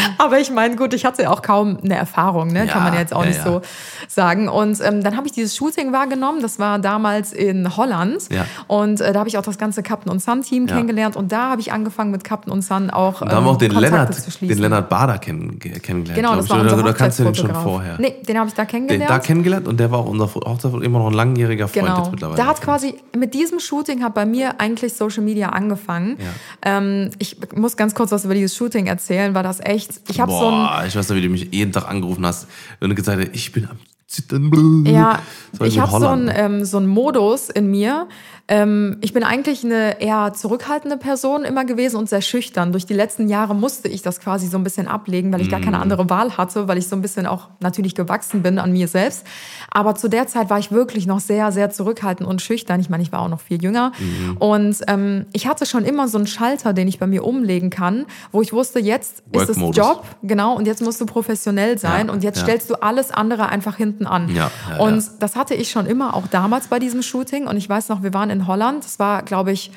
Aber ich meine, gut, ich hatte ja auch kaum eine Erfahrung, ne? kann. Ja, man ja jetzt auch ja, nicht so sagen. Und ähm, dann habe ich dieses Shooting wahrgenommen, das war damals in Holland. Und äh, da habe ich auch das ganze Captain und Sun Team kennengelernt und da habe ich angefangen mit Captain und Sun auch Da haben wir auch den ähm, Kontakte Lennart, den Lennart Bader kenn, kennengelernt. Genau, das war unser oder kannst du den schon Hochzeitsfotograf. vorher? Nee, den habe ich da Den kennengelernt. da kennengelernt und der war unser, auch immer noch ein langjähriger Freund Genau. jetzt mittlerweile. Da hat quasi mit diesem Shooting hat bei mir eigentlich Social Media angefangen. Ähm, ich muss ganz kurz was über dieses Shooting erzählen, weil das echt. Ich habe so ein ich weiß noch, wie du mich jeden Tag angerufen hast und gesagt hast, ich bin am Zittern. Ja, ich habe so einen ähm, so einen Modus in mir. Ähm, ich bin eigentlich eine eher zurückhaltende Person immer gewesen und sehr schüchtern. Durch die letzten Jahre musste ich das quasi so ein bisschen ablegen, weil ich gar keine andere Wahl hatte, weil ich so ein bisschen auch natürlich gewachsen bin an mir selbst. Aber zu der Zeit war ich wirklich noch sehr, sehr zurückhaltend und schüchtern. Ich meine, ich war auch noch viel jünger. Mhm. Und ähm, ich hatte schon immer so einen Schalter, den ich bei mir umlegen kann, wo ich wusste, jetzt ist es. Job, genau, und jetzt musst du professionell sein Ja, und jetzt ja. stellst du alles andere einfach hinten an. Ja, und das hatte ich schon immer, auch damals bei diesem Shooting. Und ich weiß noch, wir waren in Holland. Das war, glaube ich,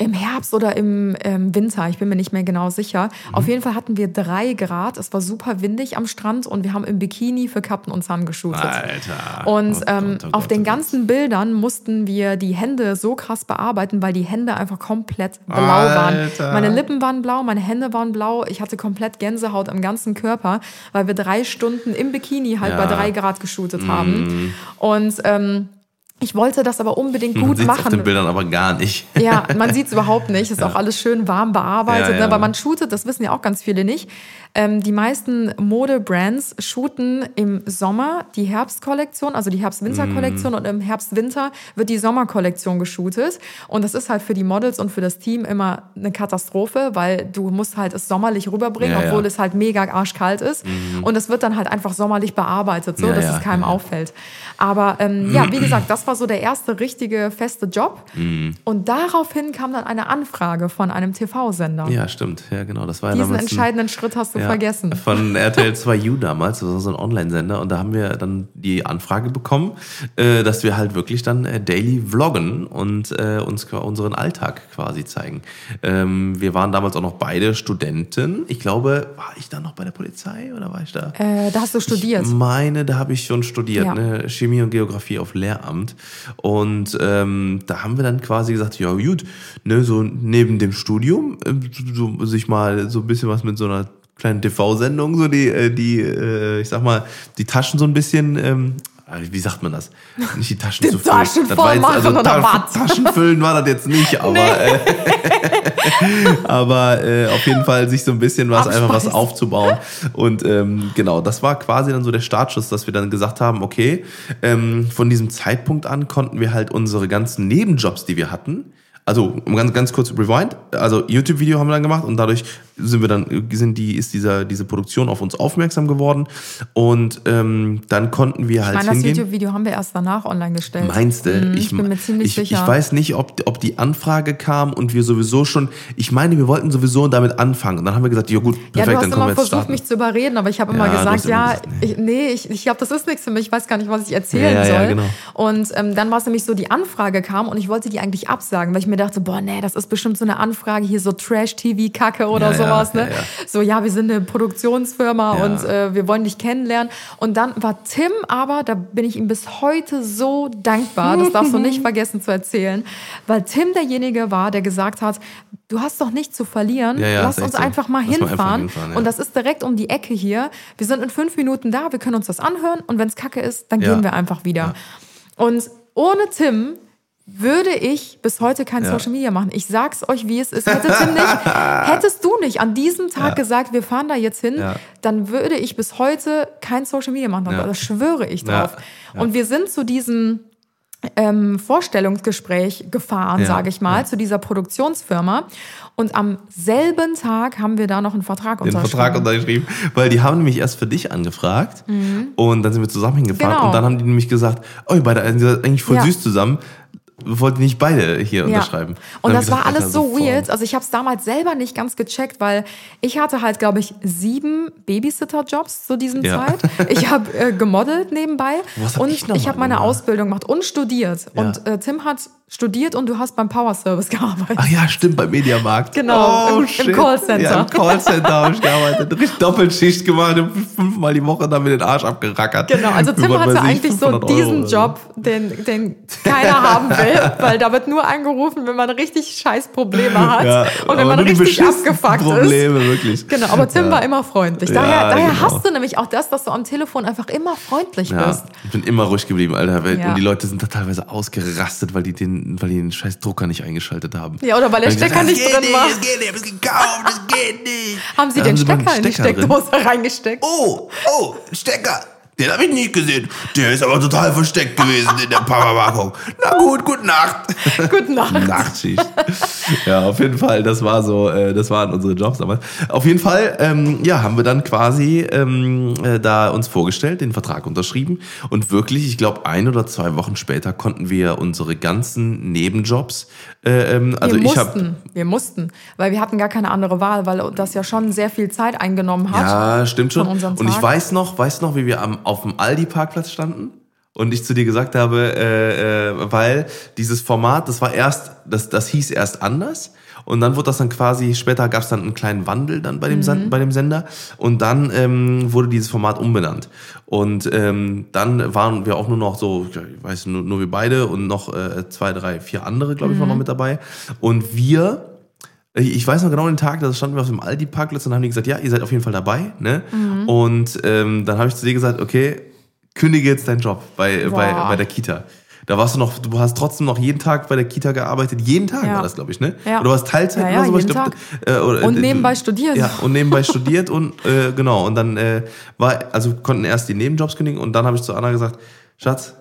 im Herbst oder im ähm, Winter, ich bin mir nicht mehr genau sicher. Mhm. Auf jeden Fall hatten wir drei Grad. Es war super windig am Strand und wir haben im Bikini für Captain und Sun geshootet. Alter. Und Oh ähm, Gott, oh auf den oh ganzen Bildern mussten wir die Hände so krass bearbeiten, weil die Hände einfach komplett blau Alter. waren. Meine Lippen waren blau, meine Hände waren blau. Ich hatte komplett Gänsehaut am ganzen Körper, weil wir drei Stunden im Bikini halt Ja. Mhm. bei drei Grad geshootet haben. Und ähm, Ich wollte das aber unbedingt Man gut sieht auf den machen. Bildern aber gar nicht. Ja, man sieht es überhaupt nicht. Ist auch alles schön warm bearbeitet. Ja, ja. Ne? Aber man shootet, das wissen ja auch ganz viele nicht. Ähm, die meisten Modebrands shooten im Sommer die Herbstkollektion, also die Herbst-Winter-Kollektion und im Herbst-Winter wird die Sommerkollektion geshootet. Und das ist halt für die Models und für das Team immer eine Katastrophe, weil du musst halt es sommerlich rüberbringen, Ja, ja. obwohl es halt mega arschkalt ist. Und es wird dann halt einfach sommerlich bearbeitet, so Ja, dass ja, es keinem ja, ja. auffällt. Aber ähm, ja, wie gesagt, das war so der erste richtige feste Job. Mhm. Und daraufhin kam dann eine Anfrage von einem TV-Sender. Ja, stimmt. Ja, genau. Das war ja Diesen entscheidenden Schritt hast du Ja, vergessen. Von RTL 2U damals, das war so ein Online-Sender. Und da haben wir dann die Anfrage bekommen, äh, dass wir halt wirklich dann äh, daily vloggen und äh, uns unseren Alltag quasi zeigen. Ähm, wir waren damals auch noch beide Studenten. Ich glaube, war ich da noch bei der Polizei oder war ich da? Äh, da hast du studiert. Ich meine, da habe ich schon studiert, Ja. ne? Chemie und Geografie auf Lehramt. Und ähm, da haben wir dann quasi gesagt, ja gut, ne, so neben dem Studium, äh, so, sich mal so ein bisschen was mit so einer kleinen TV-Sendung, so die, äh, die, äh, ich sag mal, die Taschen so ein bisschen, ähm, wie sagt man das? Nicht die Taschen Die zu füllen. Taschen Das war jetzt- voll also Ta- was? Taschen füllen war das jetzt nicht, aber, äh, aber äh, auf jeden Fall sich so ein bisschen was einfach was aufzubauen. Und ähm, genau, das war quasi dann so der Startschuss, dass wir dann gesagt haben, okay, ähm, von diesem Zeitpunkt an konnten wir halt unsere ganzen Nebenjobs, die wir hatten, also ganz, ganz kurz rewind, also YouTube-Video haben wir dann gemacht und dadurch sind wir dann, sind die, ist dieser, diese Produktion auf uns aufmerksam geworden und ähm, dann konnten wir halt Ich meine, das hingehen. YouTube-Video haben wir erst danach online gestellt. Meinst du? Mhm, ich bin mir ziemlich ich, sicher. Ich weiß nicht, ob, ob die Anfrage kam und wir sowieso schon, ich meine, wir wollten sowieso damit anfangen. Und dann haben wir gesagt, ja gut, perfekt, ja, du hast dann wir immer jetzt versucht, starten. mich zu überreden, aber ich habe immer Ja, gesagt, hast immer ja, gesagt, nee. ich, nee, ich, ich glaube, das ist nichts für mich, ich weiß gar nicht, was ich erzählen Ja, ja, soll. ja, genau. Und ähm, dann war es nämlich so, die Anfrage kam und ich wollte die eigentlich absagen, weil ich mir dachte, boah, nee, das ist bestimmt so eine Anfrage, hier so Trash-TV-Kacke oder Ja, ja, sowas, ne? ja, ja. So, ja, wir sind eine Produktionsfirma und äh, wir wollen dich kennenlernen. Und dann war Tim aber, da bin ich ihm bis heute so dankbar, das darfst du nicht vergessen zu erzählen, weil Tim derjenige war, der gesagt hat, du hast doch nichts zu verlieren, Ja, ja, lass uns so. einfach mal Lass mal einfach hinfahren. hinfahren, ja. Und das ist direkt um die Ecke hier. Wir sind in fünf Minuten da, wir können uns das anhören und wenn es kacke ist, dann gehen wir einfach wieder. Und ohne Tim würde ich bis heute kein Ja. Social Media machen. Ich sag's euch, wie es ist. Hätte Tim nicht, hättest du nicht an diesem Tag gesagt, wir fahren da jetzt hin, Ja. dann würde ich bis heute kein Social Media machen. Ja. Da schwöre ich Ja. drauf. Und wir sind zu diesem ähm, Vorstellungsgespräch gefahren, Ja. sage ich mal, Ja. zu dieser Produktionsfirma. Und am selben Tag haben wir da noch einen Vertrag den unterschrieben. Vertrag untergeschrieben, weil die haben nämlich erst für dich angefragt und dann sind wir zusammen hingefahren Mhm. Genau. und dann haben die nämlich gesagt, oh, ihr beide seid eigentlich voll Ja. süß zusammen, wollt ihr nicht beide hier unterschreiben? Und Dann das war alles so weird. Also ich habe es damals selber nicht ganz gecheckt, weil ich hatte halt, glaube ich, sieben Babysitter-Jobs zu diesem Ja. Zeit. Ich habe äh, gemodelt nebenbei Was hab und ich ich, habe meine gemacht? Ausbildung gemacht und studiert. Ja. Und äh, Tim hat studiert und du hast beim Power Service gearbeitet. Ach ja, stimmt, beim Mediamarkt. Genau, im- im shit. Callcenter. Ja, im Callcenter habe ich gearbeitet. Richtig Doppelschicht gemacht, fünfmal die Woche dann mit den Arsch abgerackert. Genau, also Tim hatte eigentlich so 500 diesen Euro. Job, den, den keiner haben will, weil da wird nur angerufen, wenn man richtig scheiß Probleme hat Ja, und wenn man richtig abgefuckt ist. Probleme, wirklich. Genau, aber Tim Ja. war immer freundlich. Ja, Daher, daher genau. hast du nämlich auch das, dass du am Telefon einfach immer freundlich bist. ich bin immer ruhig geblieben, Alter. weil-. Und die Leute sind da teilweise ausgerastet, weil die den, weil die den scheiß Drucker nicht eingeschaltet haben. Ja, oder weil der Stecker nicht das drin war. Das geht nicht, es gekauft, das geht nicht. Haben sie Da den einen Stecker in die. Steckdose reingesteckt? Oh, oh, Stecker. Den habe ich nicht gesehen. Der ist aber total versteckt gewesen in der Papapackung. Na gut, gute Nacht. Gute Nacht. Nachtschicht. ja, auf jeden Fall, das war so, äh, das waren unsere Jobs damals. Auf jeden Fall, ähm, ja, haben wir dann quasi ähm, äh, da uns vorgestellt, den Vertrag unterschrieben und wirklich, ich glaube, ein oder zwei Wochen später konnten wir unsere ganzen Nebenjobs, äh, ähm, also wir ich habe mussten, wir mussten, weil wir hatten gar keine andere Wahl, weil das ja schon sehr viel Zeit eingenommen hat. Ja, stimmt schon. Und ich weiß noch, weiß noch, wie wir am, auf dem Aldi-Parkplatz standen und ich zu dir gesagt habe, äh, äh, weil dieses Format, das war erst, das, das hieß erst anders. Und dann wurde das dann quasi, später gab es dann einen kleinen Wandel dann bei dem, Mhm. Bei dem Sender. Und dann ähm, wurde dieses Format umbenannt. Und ähm, dann waren wir auch nur noch so, ich weiß nur, nur wir beide und noch äh, zwei, drei, vier andere, glaube ich, waren noch Mhm. mit dabei. Und wir ich weiß noch genau den Tag, da standen wir auf dem Aldi-Parkplatz und haben die gesagt, ja, ihr seid auf jeden Fall dabei. Ne? Und ähm, dann habe ich zu dir gesagt, okay, kündige jetzt deinen Job bei, bei, bei der Kita. Da warst du noch, du hast trotzdem noch jeden Tag bei der Kita gearbeitet. Jeden Tag Ja. war das, glaube ich, ne? Ja. Oder du hast Teilzeit Ja, oder ja, sowas. jeden glaub, äh, oder, Und nebenbei studiert. Ja, und nebenbei studiert und äh, genau. Und dann äh, war, also konnten erst die Nebenjobs kündigen und dann habe ich zu Anna gesagt, Schatz,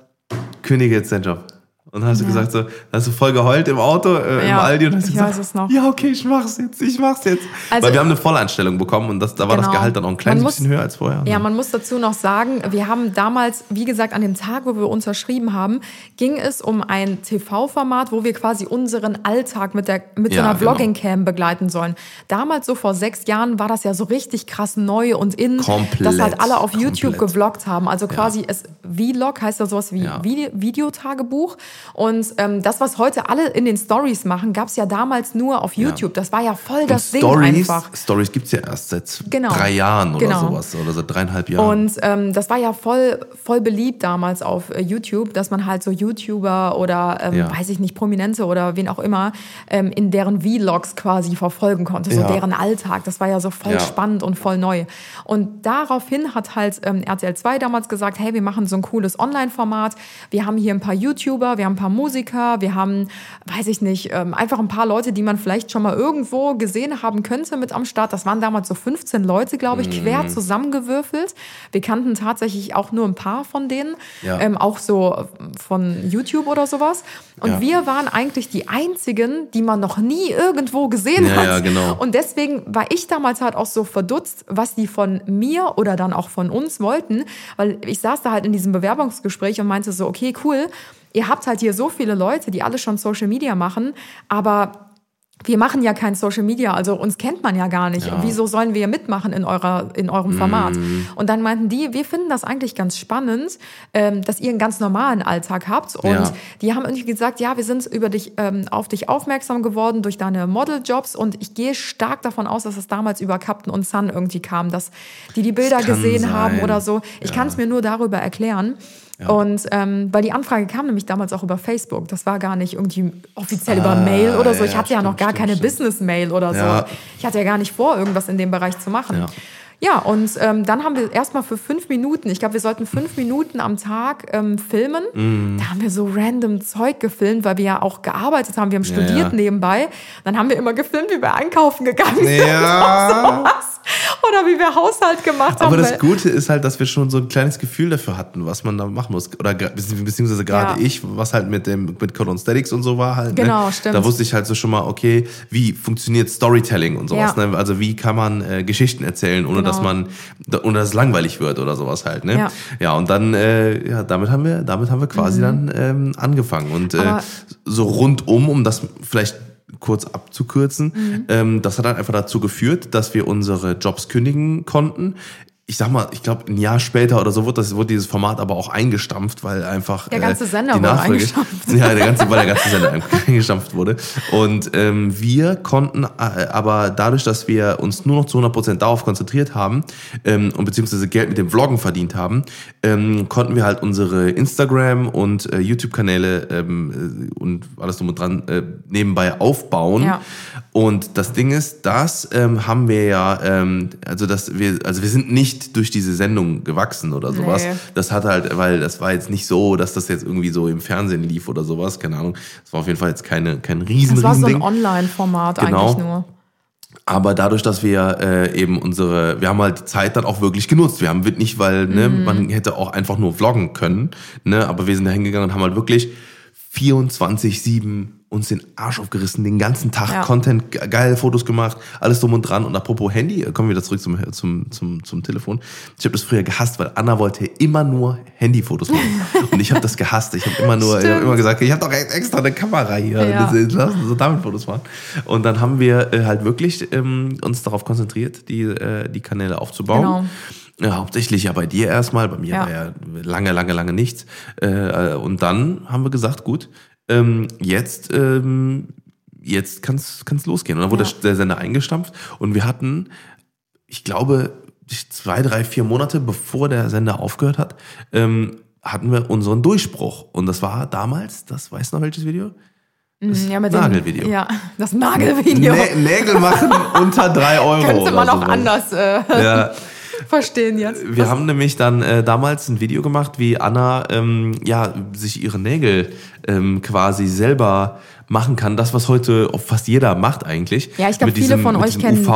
kündige jetzt deinen Job. Und dann hast du gesagt, so, hast du voll geheult im Auto, äh, im Ja, Aldi und hast ich gesagt, weiß es noch. ja, okay, ich mach's jetzt, ich mach's jetzt. Also- Weil wir haben eine Vollanstellung bekommen und das, da war das Genau. Gehalt dann auch ein kleines muss- bisschen höher als vorher. Ja, man muss dazu noch sagen, wir haben damals, wie gesagt, an dem Tag, wo wir unterschrieben haben, ging es um ein TV-Format, wo wir quasi unseren Alltag mit, der, mit so Ja, einer genau. Vlogging-Cam begleiten sollen. Damals, so vor sechs Jahren, war das ja so richtig krass neu und in, Komplett, dass halt alle auf YouTube komplett. gevloggt haben. Also quasi, es Vlog heißt ja sowas wie Ja. Vide Videotagebuch. Und ähm, das, was heute alle in den Stories machen, gab es ja damals nur auf YouTube. Das war ja voll Und das Ding Stories, einfach. Stories gibt's ja erst seit Genau. drei Jahren oder Genau. sowas. Oder seit dreieinhalb Jahren. Und ähm, das war ja voll, voll beliebt damals auf äh, YouTube, dass man halt so YouTuber oder, ähm, Ja. weiß ich nicht, Prominente oder wen auch immer ähm, in deren Vlogs quasi verfolgen konnte, so Ja. deren Alltag. Das war ja so voll Ja. spannend und voll neu. Und daraufhin hat halt ähm, RTL 2 damals gesagt, hey, wir machen so ein cooles Online-Format. Wir haben hier ein paar YouTuber, wir haben ein paar Musiker, wir haben, weiß ich nicht, ähm, einfach ein paar Leute, die man vielleicht schon mal irgendwo gesehen haben könnte mit am Start. Das waren damals so 15 Leute, glaube ich, Mhm. quer zusammengewürfelt. Wir kannten tatsächlich auch nur ein paar von denen, Ja. ähm, auch so von YouTube oder sowas. Und Ja. wir waren eigentlich die einzigen, die man noch nie irgendwo gesehen Ja, hat. ja, genau. Und deswegen war ich damals halt auch so verdutzt, was die von mir oder dann auch von uns wollten, weil ich saß da halt in diesem Bewerbungsgespräch und meinte so, okay, cool, ihr habt halt hier so viele Leute, die alle schon Social Media machen, aber wir machen ja kein Social Media, also uns kennt man ja gar nicht. Ja. Wieso sollen wir mitmachen in, eurer, in eurem Format? Und dann meinten die, wir finden das eigentlich ganz spannend, ähm, dass ihr einen ganz normalen Alltag habt. Und Ja. die haben irgendwie gesagt, ja, wir sind über dich, ähm, auf dich aufmerksam geworden durch deine Modeljobs und ich gehe stark davon aus, dass es damals über Captain und Sun irgendwie kam, dass die die Bilder gesehen sein. haben oder so. Ich Ja. kann es mir nur darüber erklären. Und ähm, weil die Anfrage kam nämlich damals auch über Facebook. Das war gar nicht irgendwie offiziell über Ah, Mail oder so. ja, Ich hatte ja noch stimmt, gar stimmt, keine. Business-Mail oder so. Ja. Ich hatte ja gar nicht vor, irgendwas in dem Bereich zu machen. Ja. Ja, und ähm, dann haben wir erstmal für fünf Minuten, ich glaube, wir sollten fünf Minuten am Tag ähm, filmen. Mhm. Da haben wir so random Zeug gefilmt, weil wir ja auch gearbeitet haben. Wir haben studiert ja. nebenbei. Dann haben wir immer gefilmt, wie wir einkaufen gegangen sind. Ja. Oder wie wir Haushalt gemacht haben. Aber das Gute ist halt, dass wir schon so ein kleines Gefühl dafür hatten, was man da machen muss. Oder beziehungsweise gerade Ja. ich, was halt mit dem mit Code Statics und so war halt. Genau, ne? stimmt. Da wusste ich halt so schon mal, okay, wie funktioniert Storytelling und sowas. Ja. Ne? Also wie kann man äh, Geschichten erzählen, ohne Genau. Dass man, da- ohne dass es langweilig wird oder sowas halt. Ne? Ja. ja, und dann, äh, ja, damit haben wir, damit haben wir quasi dann ähm, angefangen. Und äh, Mhm. So rundum, um das vielleicht kurz abzukürzen, Mhm. ähm, das hat dann einfach dazu geführt, dass wir unsere Jobs kündigen konnten. Ich sag mal, ich glaube, ein Jahr später oder so wurde, das, wurde dieses Format aber auch eingestampft, weil einfach Der ganze Sender die wurde eingestampft. Ja, der ganze, weil der ganze Sender eingestampft wurde. Und ähm, wir konnten äh, aber dadurch, dass wir uns nur noch zu 100% darauf konzentriert haben ähm, und beziehungsweise Geld mit dem Vloggen verdient haben, ähm, konnten wir halt unsere Instagram- und äh, YouTube-Kanäle ähm, äh, und alles drum und dran äh, nebenbei aufbauen. Ja. Und das Ding ist, das ähm, haben wir ja, ähm, also dass wir, also wir sind nicht durch diese Sendung gewachsen oder sowas. Nee. Das hat halt, weil das war jetzt nicht so, dass das jetzt irgendwie so im Fernsehen lief oder sowas, keine Ahnung. Das war auf jeden Fall jetzt keine, kein riesen, Das war so ein. Online-Format Genau. eigentlich nur. Aber dadurch, dass wir äh, eben unsere, wir haben halt die Zeit dann auch wirklich genutzt. Wir haben nicht, weil ne, Mhm. man hätte auch einfach nur vloggen können, ne, aber wir sind da hingegangen und haben halt wirklich 24/7 uns den Arsch aufgerissen, den ganzen Tag Ja. Content, ge- geile Fotos gemacht, alles drum und dran. Und apropos Handy, äh, kommen wir wieder zurück zum, zum, zum, zum Telefon. Ich habe das früher gehasst, weil Anna wollte immer nur Handyfotos machen. und ich habe das gehasst. Ich habe immer nur, ich hab immer gesagt, ich habe doch extra eine Kamera hier. Ja. Das- Lassen Sie damit Fotos machen. Und dann haben wir äh, halt wirklich ähm, uns darauf konzentriert, die, äh, die Kanäle aufzubauen. Genau. Ja, hauptsächlich ja bei dir erstmal, bei mir Ja. war ja lange, lange, lange nichts. Äh, und dann haben wir gesagt, gut, ähm, jetzt, ähm, jetzt kann es losgehen. Und dann wurde Ja. der Sender eingestampft und wir hatten, ich glaube, zwei, drei, vier Monate bevor der Sender aufgehört hat, ähm, hatten wir unseren Durchbruch. Und das war damals, das weißt du noch welches Video? Mhm, ja, mit Nagelvideo. Dem, ja, das Nagelvideo. Nä Nägel machen unter drei Euro. Könnte oder man auch sowas. anders. Äh, Ja. verstehen jetzt. Wir haben nämlich dann äh, damals ein Video gemacht, wie Anna ähm, ja, sich ihre Nägel ähm, quasi selber machen kann. Das, was heute fast jeder macht eigentlich. Ja, ich glaube, viele diesem- von euch kennen,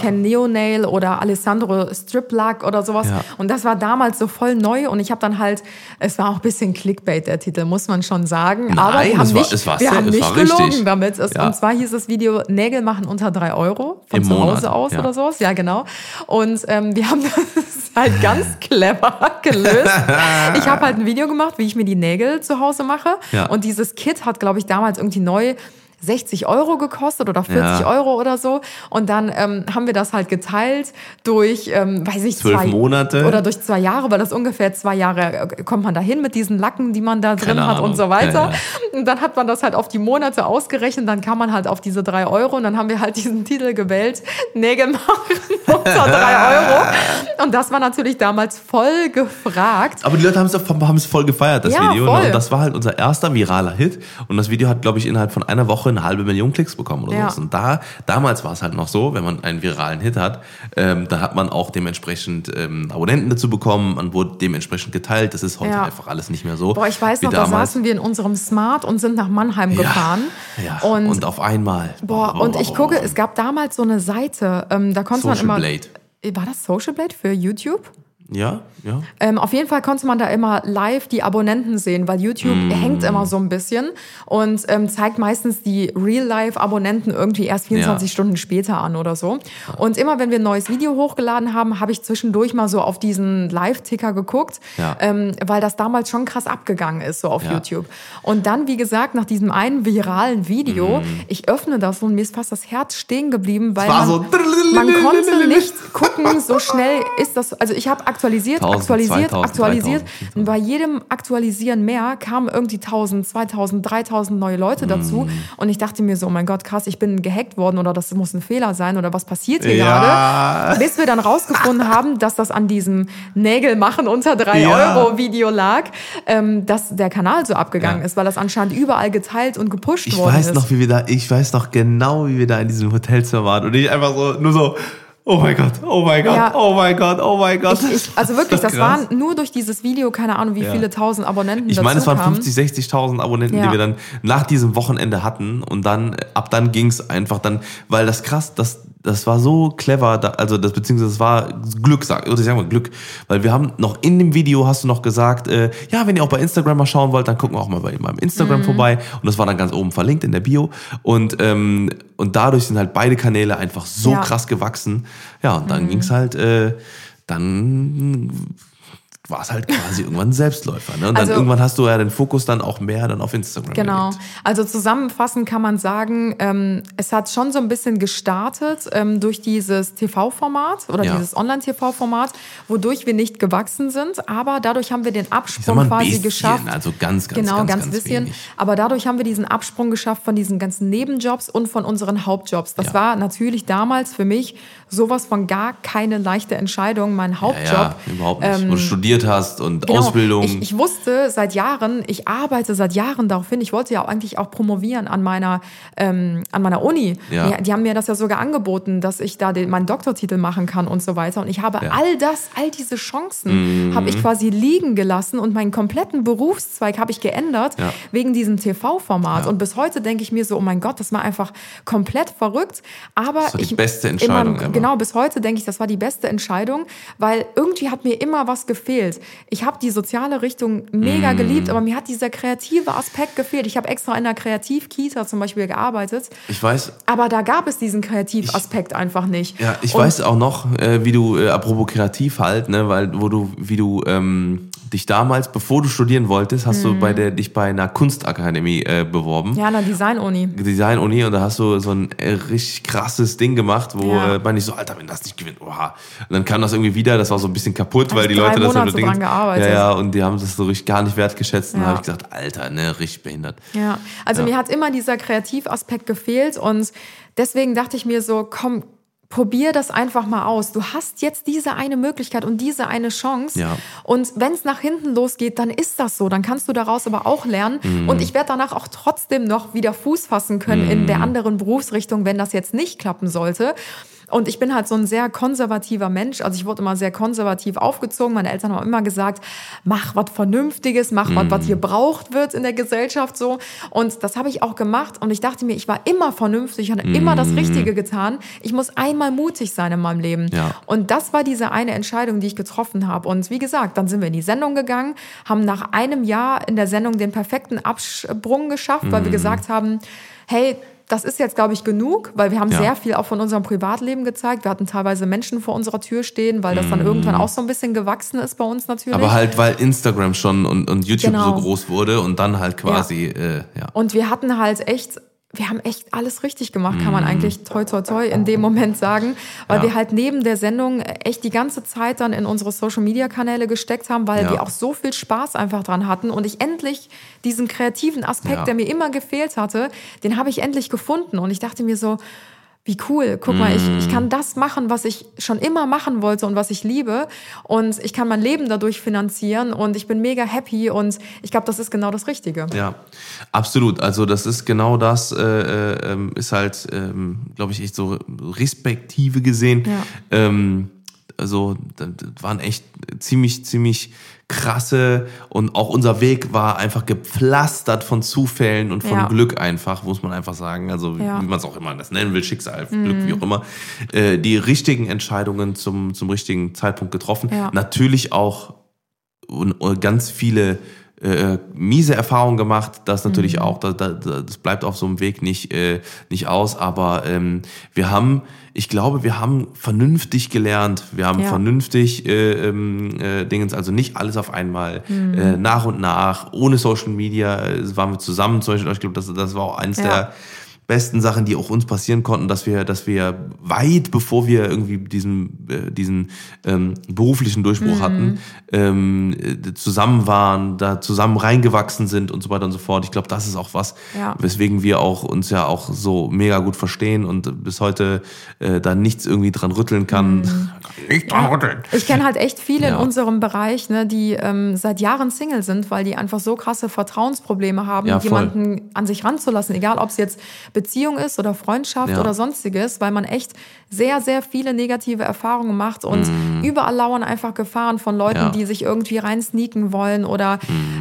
kennen Neonail oder Alessandro Strip Lack oder sowas. Ja. Und das war damals so voll neu und ich habe dann halt, es war auch ein bisschen Clickbait, der Titel, muss man schon sagen. Nein, Aber wir es haben war- nicht, es war wir haben es nicht war gelogen richtig. damit. Es, Ja. Und zwar hieß das Video Nägel machen unter drei Euro von Im zu Monat, Hause aus ja. oder sowas. Ja, genau. Und ähm, wir haben das halt ganz clever gelöst. Ich habe halt ein Video gemacht, wie ich mir die Nägel zu Hause mache. Und dieses Kit hat, glaube ich, damals irgendwie neu 60 Euro gekostet oder 40 Ja. Euro oder so. Und dann ähm, haben wir das halt geteilt durch, ähm, weiß ich, Zwölf zwei Monate. Oder durch zwei Jahre, weil das ungefähr zwei Jahre äh, kommt man dahin mit diesen Lacken, die man da drin Keine hat Ahnung. und so weiter. Ja, Und dann hat man das halt auf die Monate ausgerechnet, dann kam man halt auf diese drei Euro und dann haben wir halt diesen Titel gewählt, Nägel machen unter drei Euro. Und das war natürlich damals voll gefragt. Aber die Leute haben es voll gefeiert, das Ja, Video. voll. Ne? Und das war halt unser erster viraler Hit. Und das Video hat, glaube ich, innerhalb von einer Woche eine halbe Million Klicks bekommen oder Ja. so. Und da, damals war es halt noch so, wenn man einen viralen Hit hat, ähm, dann hat man auch dementsprechend ähm, Abonnenten dazu bekommen, man wurde dementsprechend geteilt. Das ist heute Ja. einfach alles nicht mehr so. Boah, ich weiß noch, da damals. saßen wir in unserem Smart und sind nach Mannheim ja, gefahren. Ja. Und, Und, auf einmal. boah, und ich gucke, es gab damals so eine Seite, ähm, da konnte Social man immer. Blade. War das Social Blade für YouTube? Ja, ja. Ähm, auf jeden Fall konnte man da immer live die Abonnenten sehen, weil YouTube Mm. hängt immer so ein bisschen und ähm, zeigt meistens die Real-Life-Abonnenten irgendwie erst 24 Ja. Stunden später an oder so. Und immer wenn wir ein neues Video hochgeladen haben, habe ich zwischendurch mal so auf diesen Live-Ticker geguckt, Ja. ähm, weil das damals schon krass abgegangen ist, so auf Ja. YouTube. Und dann, wie gesagt, nach diesem einen viralen Video, ich öffne das und mir ist fast das Herz stehen geblieben, weil man, so- man konnte nicht gucken, so schnell ist das. Also ich habe aktualisiert, 1000, aktualisiert, 2000, aktualisiert. 3000. Und bei jedem Aktualisieren mehr kamen irgendwie 1000, 2000, 3000 neue Leute dazu. Mm. Und ich dachte mir so, oh mein Gott, krass, ich bin gehackt worden oder das muss ein Fehler sein oder was passiert hier Ja. gerade. Bis wir dann rausgefunden haben, dass das an diesem Nägel machen unter 3 Ja. Euro Video lag, ähm, dass der Kanal so abgegangen Ja. ist, weil das anscheinend überall geteilt und gepusht Ich worden weiß ist. noch, wie wir da, ich weiß noch genau, wie wir da in diesem Hotelzimmer waren. Und ich einfach so, nur so, oh mein Gott, oh mein Gott, Ja. oh mein Gott, oh mein Gott. ich, ich, also wirklich, das krass? waren nur durch dieses Video, keine Ahnung, wie Ja. viele tausend Abonnenten Ich meine, es waren dazu kamen. 50, 60.000 Abonnenten, Ja. die wir dann nach diesem Wochenende hatten. Und dann, ab dann ging es einfach dann, weil das krass, das, das war so clever, da, also das, beziehungsweise das war Glück, sag, oder sagen wir Glück. Weil wir haben noch in dem Video hast du noch gesagt, äh, ja, wenn ihr auch bei Instagram mal schauen wollt, dann gucken wir auch mal bei meinem Instagram Mhm. vorbei. Und das war dann ganz oben verlinkt in der Bio. Und, ähm, und dadurch sind halt beide Kanäle einfach so Ja. Mhm. krass gewachsen. Ja, und dann ging's halt, äh, dann war es halt quasi irgendwann ein Selbstläufer. Ne? Und dann Also- irgendwann hast du ja den Fokus dann auch mehr dann auf Instagram Genau. gelegt. Also zusammenfassend kann man sagen, ähm, es hat schon so ein bisschen gestartet ähm, durch dieses TV-Format oder Ja. dieses Online-TV-Format, wodurch wir nicht gewachsen sind, aber dadurch haben wir den Absprung mal quasi bisschen, geschafft. also ganz, ganz, genau, ganz, ganz, ganz bisschen. wenig. Aber dadurch haben wir diesen Absprung geschafft von diesen ganzen Nebenjobs und von unseren Hauptjobs. Das Ja. war natürlich damals für mich sowas von gar keine leichte Entscheidung, mein Hauptjob. Ja, überhaupt nicht. ähm, du studiert hast und Genau. Ausbildung. Ich, ich wusste seit Jahren, ich arbeite seit Jahren darauf hin. Ich wollte ja auch eigentlich auch promovieren an meiner, ähm, an meiner Uni. Ja. Die, die haben mir das ja sogar angeboten, dass ich da den, meinen Doktortitel machen kann und so weiter. Und ich habe Ja. all das, all diese Chancen habe ich quasi liegen gelassen und meinen kompletten Berufszweig habe ich geändert Ja. wegen diesem TV-Format. Und bis heute denke ich mir so, oh mein Gott, das war einfach komplett verrückt. Aber war die ich, beste Entscheidung meinem-. Genau, bis heute denke ich, das war die beste Entscheidung, weil irgendwie hat mir immer was gefehlt. Ich habe die soziale Richtung mega Mm. geliebt, aber mir hat dieser kreative Aspekt gefehlt. Ich habe extra in einer Kreativkita zum Beispiel gearbeitet, ich weiß, aber da gab es diesen Kreativaspekt einfach nicht. ja, ich Und- weiß auch noch, äh, wie du, äh, apropos kreativ halt, ne, weil, wo du, wie du ähm, dich damals, bevor du studieren wolltest, hast du bei der, dich bei einer Kunstakademie äh, beworben. Mhm. Ja, in der Design-Uni. Design-Uni und da hast du so ein äh, richtig krasses Ding gemacht, wo Ja. äh, man nicht so, Alter, wenn das nicht gewinnt, oha. Und dann kam das irgendwie wieder, das war so ein bisschen kaputt, weil die Leute das Monate so Ding- dran gearbeitet. Ja, ja, und die haben das so richtig gar nicht wertgeschätzt. Und Ja. da habe ich gesagt, Alter, ne, richtig behindert. Ja, also Ja. mir hat immer dieser Kreativaspekt gefehlt und deswegen dachte ich mir so, komm, probier das einfach mal aus. Du hast jetzt diese eine Möglichkeit und diese eine Chance. Ja. Und wenn es nach hinten losgeht, dann ist das so. Dann kannst du daraus aber auch lernen. Mhm. Und ich werde danach auch trotzdem noch wieder Fuß fassen können in der anderen Berufsrichtung, wenn das jetzt nicht klappen sollte. Und ich bin halt so ein sehr konservativer Mensch. Also ich wurde immer sehr konservativ aufgezogen. Meine Eltern haben immer gesagt, mach was Vernünftiges, mach was, was hier braucht wird in der Gesellschaft so. Und das habe ich auch gemacht. Und ich dachte mir, ich war immer vernünftig, ich habe immer das Richtige getan. Ich muss einmal mutig sein in meinem Leben. Ja. Und das war diese eine Entscheidung, die ich getroffen habe. Und wie gesagt, dann sind wir in die Sendung gegangen, haben nach einem Jahr in der Sendung den perfekten Absprung geschafft, weil wir gesagt haben, hey, das ist jetzt, glaube ich, genug, weil wir haben Ja. sehr viel auch von unserem Privatleben gezeigt. Wir hatten teilweise Menschen vor unserer Tür stehen, weil das dann irgendwann auch so ein bisschen gewachsen ist bei uns natürlich. Aber halt, weil Instagram schon und, und YouTube Genau. so groß wurde und dann halt quasi, äh, ja. Und wir hatten halt echt, wir haben echt alles richtig gemacht, kann man eigentlich toi toi toi in dem Moment sagen, weil Mhm. Ja. wir halt neben der Sendung echt die ganze Zeit dann in unsere Social Media Kanäle gesteckt haben, weil Ja. wir auch so viel Spaß einfach dran hatten und ich endlich diesen kreativen Aspekt, Ja. der mir immer gefehlt hatte, den habe ich endlich gefunden und ich dachte mir so, wie cool, guck mal, ich, ich Mhm. kann das machen, was ich schon immer machen wollte und was ich liebe. Und ich kann mein Leben dadurch finanzieren und ich bin mega happy und ich glaube, das ist genau das Richtige. Ja, absolut. Also das ist genau das, äh, äh, ähm, ist halt, ähm, glaube ich, echt so respektive gesehen. Ja. Ähm, also das waren echt ziemlich, ziemlich krasse und auch unser Weg war einfach gepflastert von Zufällen und von Ja. Glück einfach, muss man einfach sagen. Also wie, Ja. wie man es auch immer das nennen will, Schicksal, Glück, wie auch immer. Äh, die richtigen Entscheidungen zum, zum richtigen Zeitpunkt getroffen. Ja. Natürlich auch und, und ganz viele äh, miese Erfahrungen gemacht, das natürlich auch, da, da, da- das bleibt auf so einem Weg nicht, äh, nicht aus, aber ähm, wir haben, ich glaube, wir haben vernünftig gelernt, wir haben Ja. vernünftig äh, ähm, äh, Dingens, also nicht alles auf einmal, äh, nach und nach, ohne Social Media, äh, waren wir zusammen, zum Beispiel, ich glaube, das, das war auch eins Ja. der besten Sachen, die auch uns passieren konnten, dass wir, dass wir weit bevor wir irgendwie diesen, äh, diesen ähm, beruflichen Durchbruch hatten, ähm, äh, zusammen waren, da zusammen reingewachsen sind und so weiter und so fort. Ich glaube, das ist auch was, Ja. weswegen wir auch uns ja auch so mega gut verstehen und bis heute äh, da nichts irgendwie dran rütteln kann. Nicht dran rütteln. Ich kenne halt echt viele Ja. in unserem Bereich, ne, die ähm, seit Jahren Single sind, weil die einfach so krasse Vertrauensprobleme haben, jemanden an sich ranzulassen, egal ob es jetzt Beziehung ist oder Freundschaft Ja. oder sonstiges, weil man echt sehr, sehr viele negative Erfahrungen macht und überall lauern einfach Gefahren von Leuten. Ja. Die sich irgendwie rein sneaken wollen oder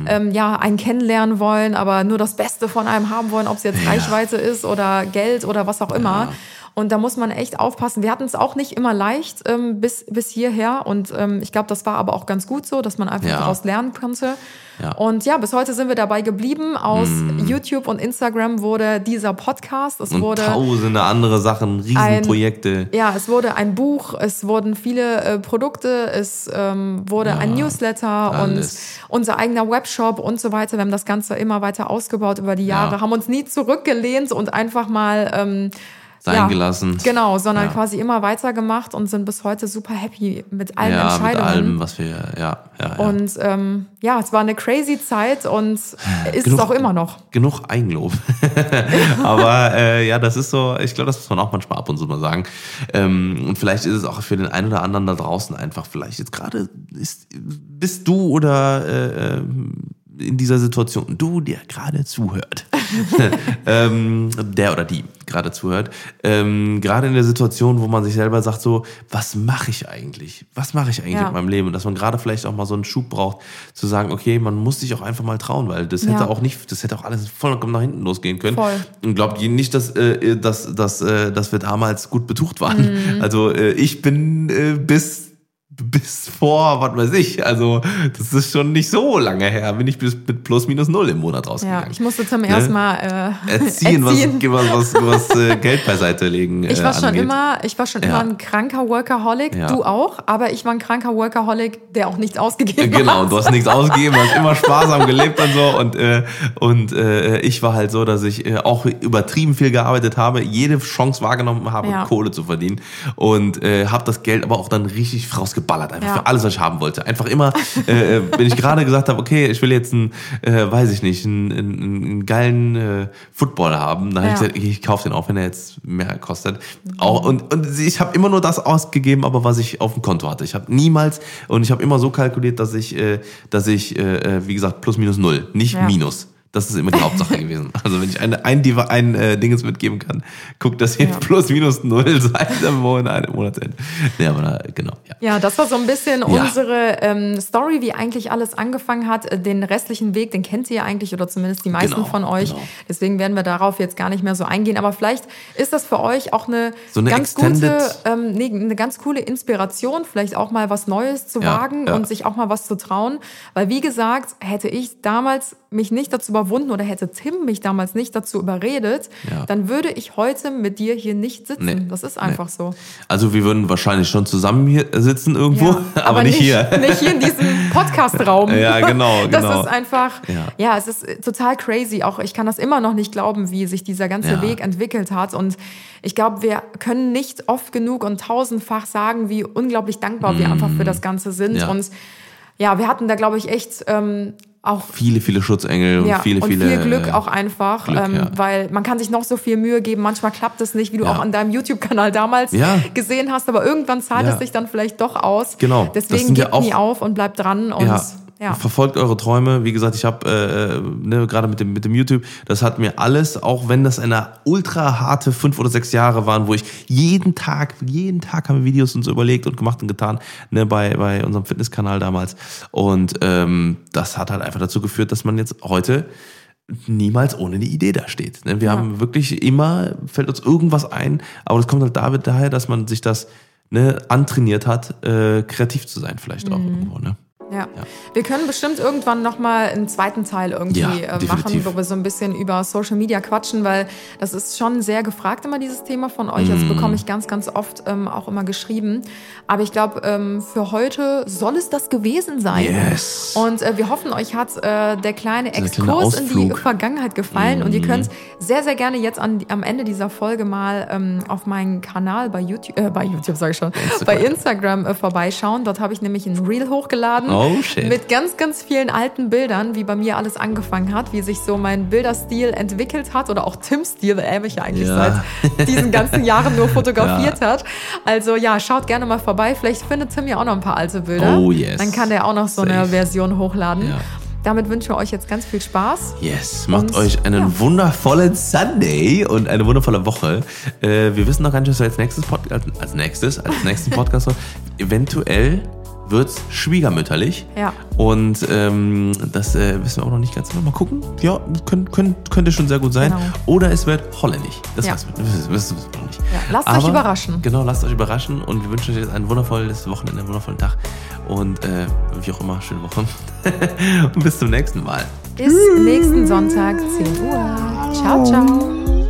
ähm, ja, einen kennenlernen wollen, aber nur das Beste von einem haben wollen, ob es jetzt Reichweite ist oder Geld oder was auch immer. Und da muss man echt aufpassen. Wir hatten es auch nicht immer leicht ähm, bis, bis hierher. Und ähm, ich glaube, das war aber auch ganz gut so, dass man einfach Ja. daraus lernen konnte. Ja. Und ja, bis heute sind wir dabei geblieben. Aus YouTube und Instagram wurde dieser Podcast. Es Und wurde tausende andere Sachen, Riesenprojekte. ja, es wurde ein Buch, es wurden viele äh, Produkte, es ähm, wurde ein Newsletter alles. und unser eigener Webshop und so weiter. Wir haben das Ganze immer weiter ausgebaut über die Jahre, Ja. haben uns nie zurückgelehnt und einfach mal ähm, Sein ja, gelassen. Genau, sondern Ja. quasi immer weitergemacht und sind bis heute super happy mit allen ja, mit Entscheidungen. allem, was wir, ja, ja. Und ähm, ja, es war eine crazy Zeit und ist es Genug- auch immer noch. genug Eigenlob. Aber äh, ja, das ist so, ich glaube, das muss man auch manchmal ab und zu mal sagen. Ähm, und vielleicht ist es auch für den einen oder anderen da draußen einfach, vielleicht jetzt gerade ist, bist du oder äh, ähm, in dieser Situation, du, der gerade zuhört, ähm, der oder die gerade zuhört, ähm, gerade in der Situation, wo man sich selber sagt, so, was mache ich eigentlich? Was mache ich eigentlich Ja. mit meinem Leben? Und dass man gerade vielleicht auch mal so einen Schub braucht, zu sagen, okay, man muss sich auch einfach mal trauen, weil das hätte Ja. auch nicht, das hätte auch alles vollkommen nach hinten losgehen können. Voll. Und glaubt ihr nicht, dass, äh, dass, dass, äh, dass wir damals gut betucht waren. Mhm. Also äh, ich bin äh, bis bis vor, was weiß ich, also das ist schon nicht so lange her, bin ich bis mit plus minus null im Monat rausgegangen. Ja, ich musste zum ersten Mal äh, erziehen, erziehen. was, was, was äh, Geld beiseite legen Ich äh, war schon angeht. immer, ich war schon Ja. immer ein kranker Workaholic, Ja. du auch, aber ich war ein kranker Workaholic, der auch nichts ausgegeben Genau, hat. du hast nichts ausgegeben, hast immer sparsam gelebt und so. Und, äh, und äh, ich war halt so, dass ich äh, auch übertrieben viel gearbeitet habe, jede Chance wahrgenommen habe, Ja. Kohle zu verdienen. Und äh, habe das Geld aber auch dann richtig rausgeballert, einfach Ja. für alles, was ich haben wollte. Einfach immer, äh, wenn ich gerade gesagt habe, okay, ich will jetzt einen, äh, weiß ich nicht, einen, einen, einen geilen äh, Football haben, dann habe ich Ja. gesagt, ich kaufe den auch, wenn er jetzt mehr kostet. Auch, und, und ich habe immer nur das ausgegeben, aber was ich auf dem Konto hatte. Ich habe niemals und ich habe immer so kalkuliert, dass ich, äh, dass ich, äh, wie gesagt, plus minus null, nicht Ja. minus. Das ist immer die Hauptsache gewesen. Also wenn ich eine, ein, Diva- ein äh, Dinges mitgeben kann, guckt, dass ihr Ja. plus minus null seid am Monat, Monatsende. Nee, aber da, genau, ja. Ja, das war so ein bisschen unsere ähm, Story, wie eigentlich alles angefangen hat. Äh, Den restlichen Weg, den kennt ihr eigentlich oder zumindest die meisten Genau, von euch. genau. Deswegen werden wir darauf jetzt gar nicht mehr so eingehen. Aber vielleicht ist das für euch auch eine, So eine ganz extended- gute, ähm, nee, eine ganz coole Inspiration, vielleicht auch mal was Neues zu Ja, wagen ja. und sich auch mal was zu trauen. Weil wie gesagt, hätte ich damals mich nicht dazu überwunden oder hätte Tim mich damals nicht dazu überredet, Ja. dann würde ich heute mit dir hier nicht sitzen. Nee, Das ist einfach so. Also wir würden wahrscheinlich schon zusammen hier sitzen irgendwo, Ja, aber, nicht, hier. Nicht hier in diesem Podcast-Raum. Ja, genau, Das genau. ist einfach, Ja. ja. es ist äh, total crazy. Auch ich kann das immer noch nicht glauben, wie sich dieser ganze. Weg entwickelt hat. Und ich glaube, wir können nicht oft genug und tausendfach sagen, wie unglaublich dankbar wir einfach für das Ganze sind. Mm. Und ja, wir hatten da, glaube ich, echt ähm, auch Viele, viele Schutzengel und ja, viele, und viele. viel Glück äh, auch einfach, Glück, ähm, ja. weil man kann sich noch so viel Mühe geben, manchmal klappt es nicht, wie du Ja. auch an deinem YouTube-Kanal damals Ja. gesehen hast, aber irgendwann zahlt Ja. es sich dann vielleicht doch aus. Genau, Deswegen ja gebt nie auf und bleibt dran und ja. Verfolgt eure Träume. Wie gesagt, ich habe äh, ne, gerade mit dem, mit dem YouTube, das hat mir alles, auch wenn das eine ultra harte fünf oder sechs Jahre waren, wo ich jeden Tag, jeden Tag haben wir Videos uns überlegt und gemacht und getan, ne, bei, bei unserem Fitnesskanal damals. Und ähm, das hat halt einfach dazu geführt, dass man jetzt heute niemals ohne eine Idee da steht. Ne? Wir Ja. haben wirklich immer, fällt uns irgendwas ein, aber das kommt halt damit daher, dass man sich das ne, antrainiert hat, äh, kreativ zu sein vielleicht Mhm. auch irgendwo. Ne? Ja. Wir können bestimmt irgendwann nochmal einen zweiten Teil irgendwie Ja, äh, machen, wo wir so ein bisschen über Social Media quatschen, weil das ist schon sehr gefragt immer dieses Thema von euch. Das Mm. bekomme ich ganz, ganz oft ähm, auch immer geschrieben. Aber ich glaube, ähm, für heute soll es das gewesen sein. Yes. Und äh, wir hoffen, euch hat äh, der kleine Exkurs in die. Mhm. Vergangenheit gefallen. Und ihr könnt sehr, sehr gerne jetzt an, am Ende dieser Folge mal ähm, auf meinen Kanal bei YouTube, äh, bei YouTube sage ich schon, bei Instagram äh, vorbeischauen. Dort habe ich nämlich ein Reel hochgeladen Oh, shit. mit ganz, ganz vielen alten Bildern, wie bei mir alles angefangen hat, wie sich so mein Bilderstil entwickelt hat oder auch Tims Stil, weil er mich ja eigentlich Ja. seit diesen ganzen Jahren nur fotografiert hat. Also ja, schaut gerne mal vorbei. Vielleicht findet Tim ja auch noch ein paar alte Bilder. Oh, yes. Dann kann der auch noch so eine Safe. Version hochladen. Ja. Damit wünschen wir euch jetzt ganz viel Spaß. Yes, macht Und, euch einen ja. wundervollen Sunday und eine wundervolle Woche. Äh, wir wissen noch gar nicht, was wir als nächstes, Pod als, nächstes, als nächsten Podcast. Eventuell wird's schwiegermütterlich. Ja. Und ähm, das äh, wissen wir auch noch nicht ganz genau. Mal gucken. Ja, könnt, könnt, könnte schon sehr gut sein. Genau. Oder es wird holländisch. Das Ja. wissen wir noch nicht. Ja, lasst euch überraschen. Genau, lasst euch überraschen und wir wünschen euch jetzt ein wundervolles Wochenende, einen wundervollen Tag und äh, wie auch immer, schöne Woche. und bis zum nächsten Mal. Bis nächsten Sonntag, 10 Uhr. Ciao, ciao.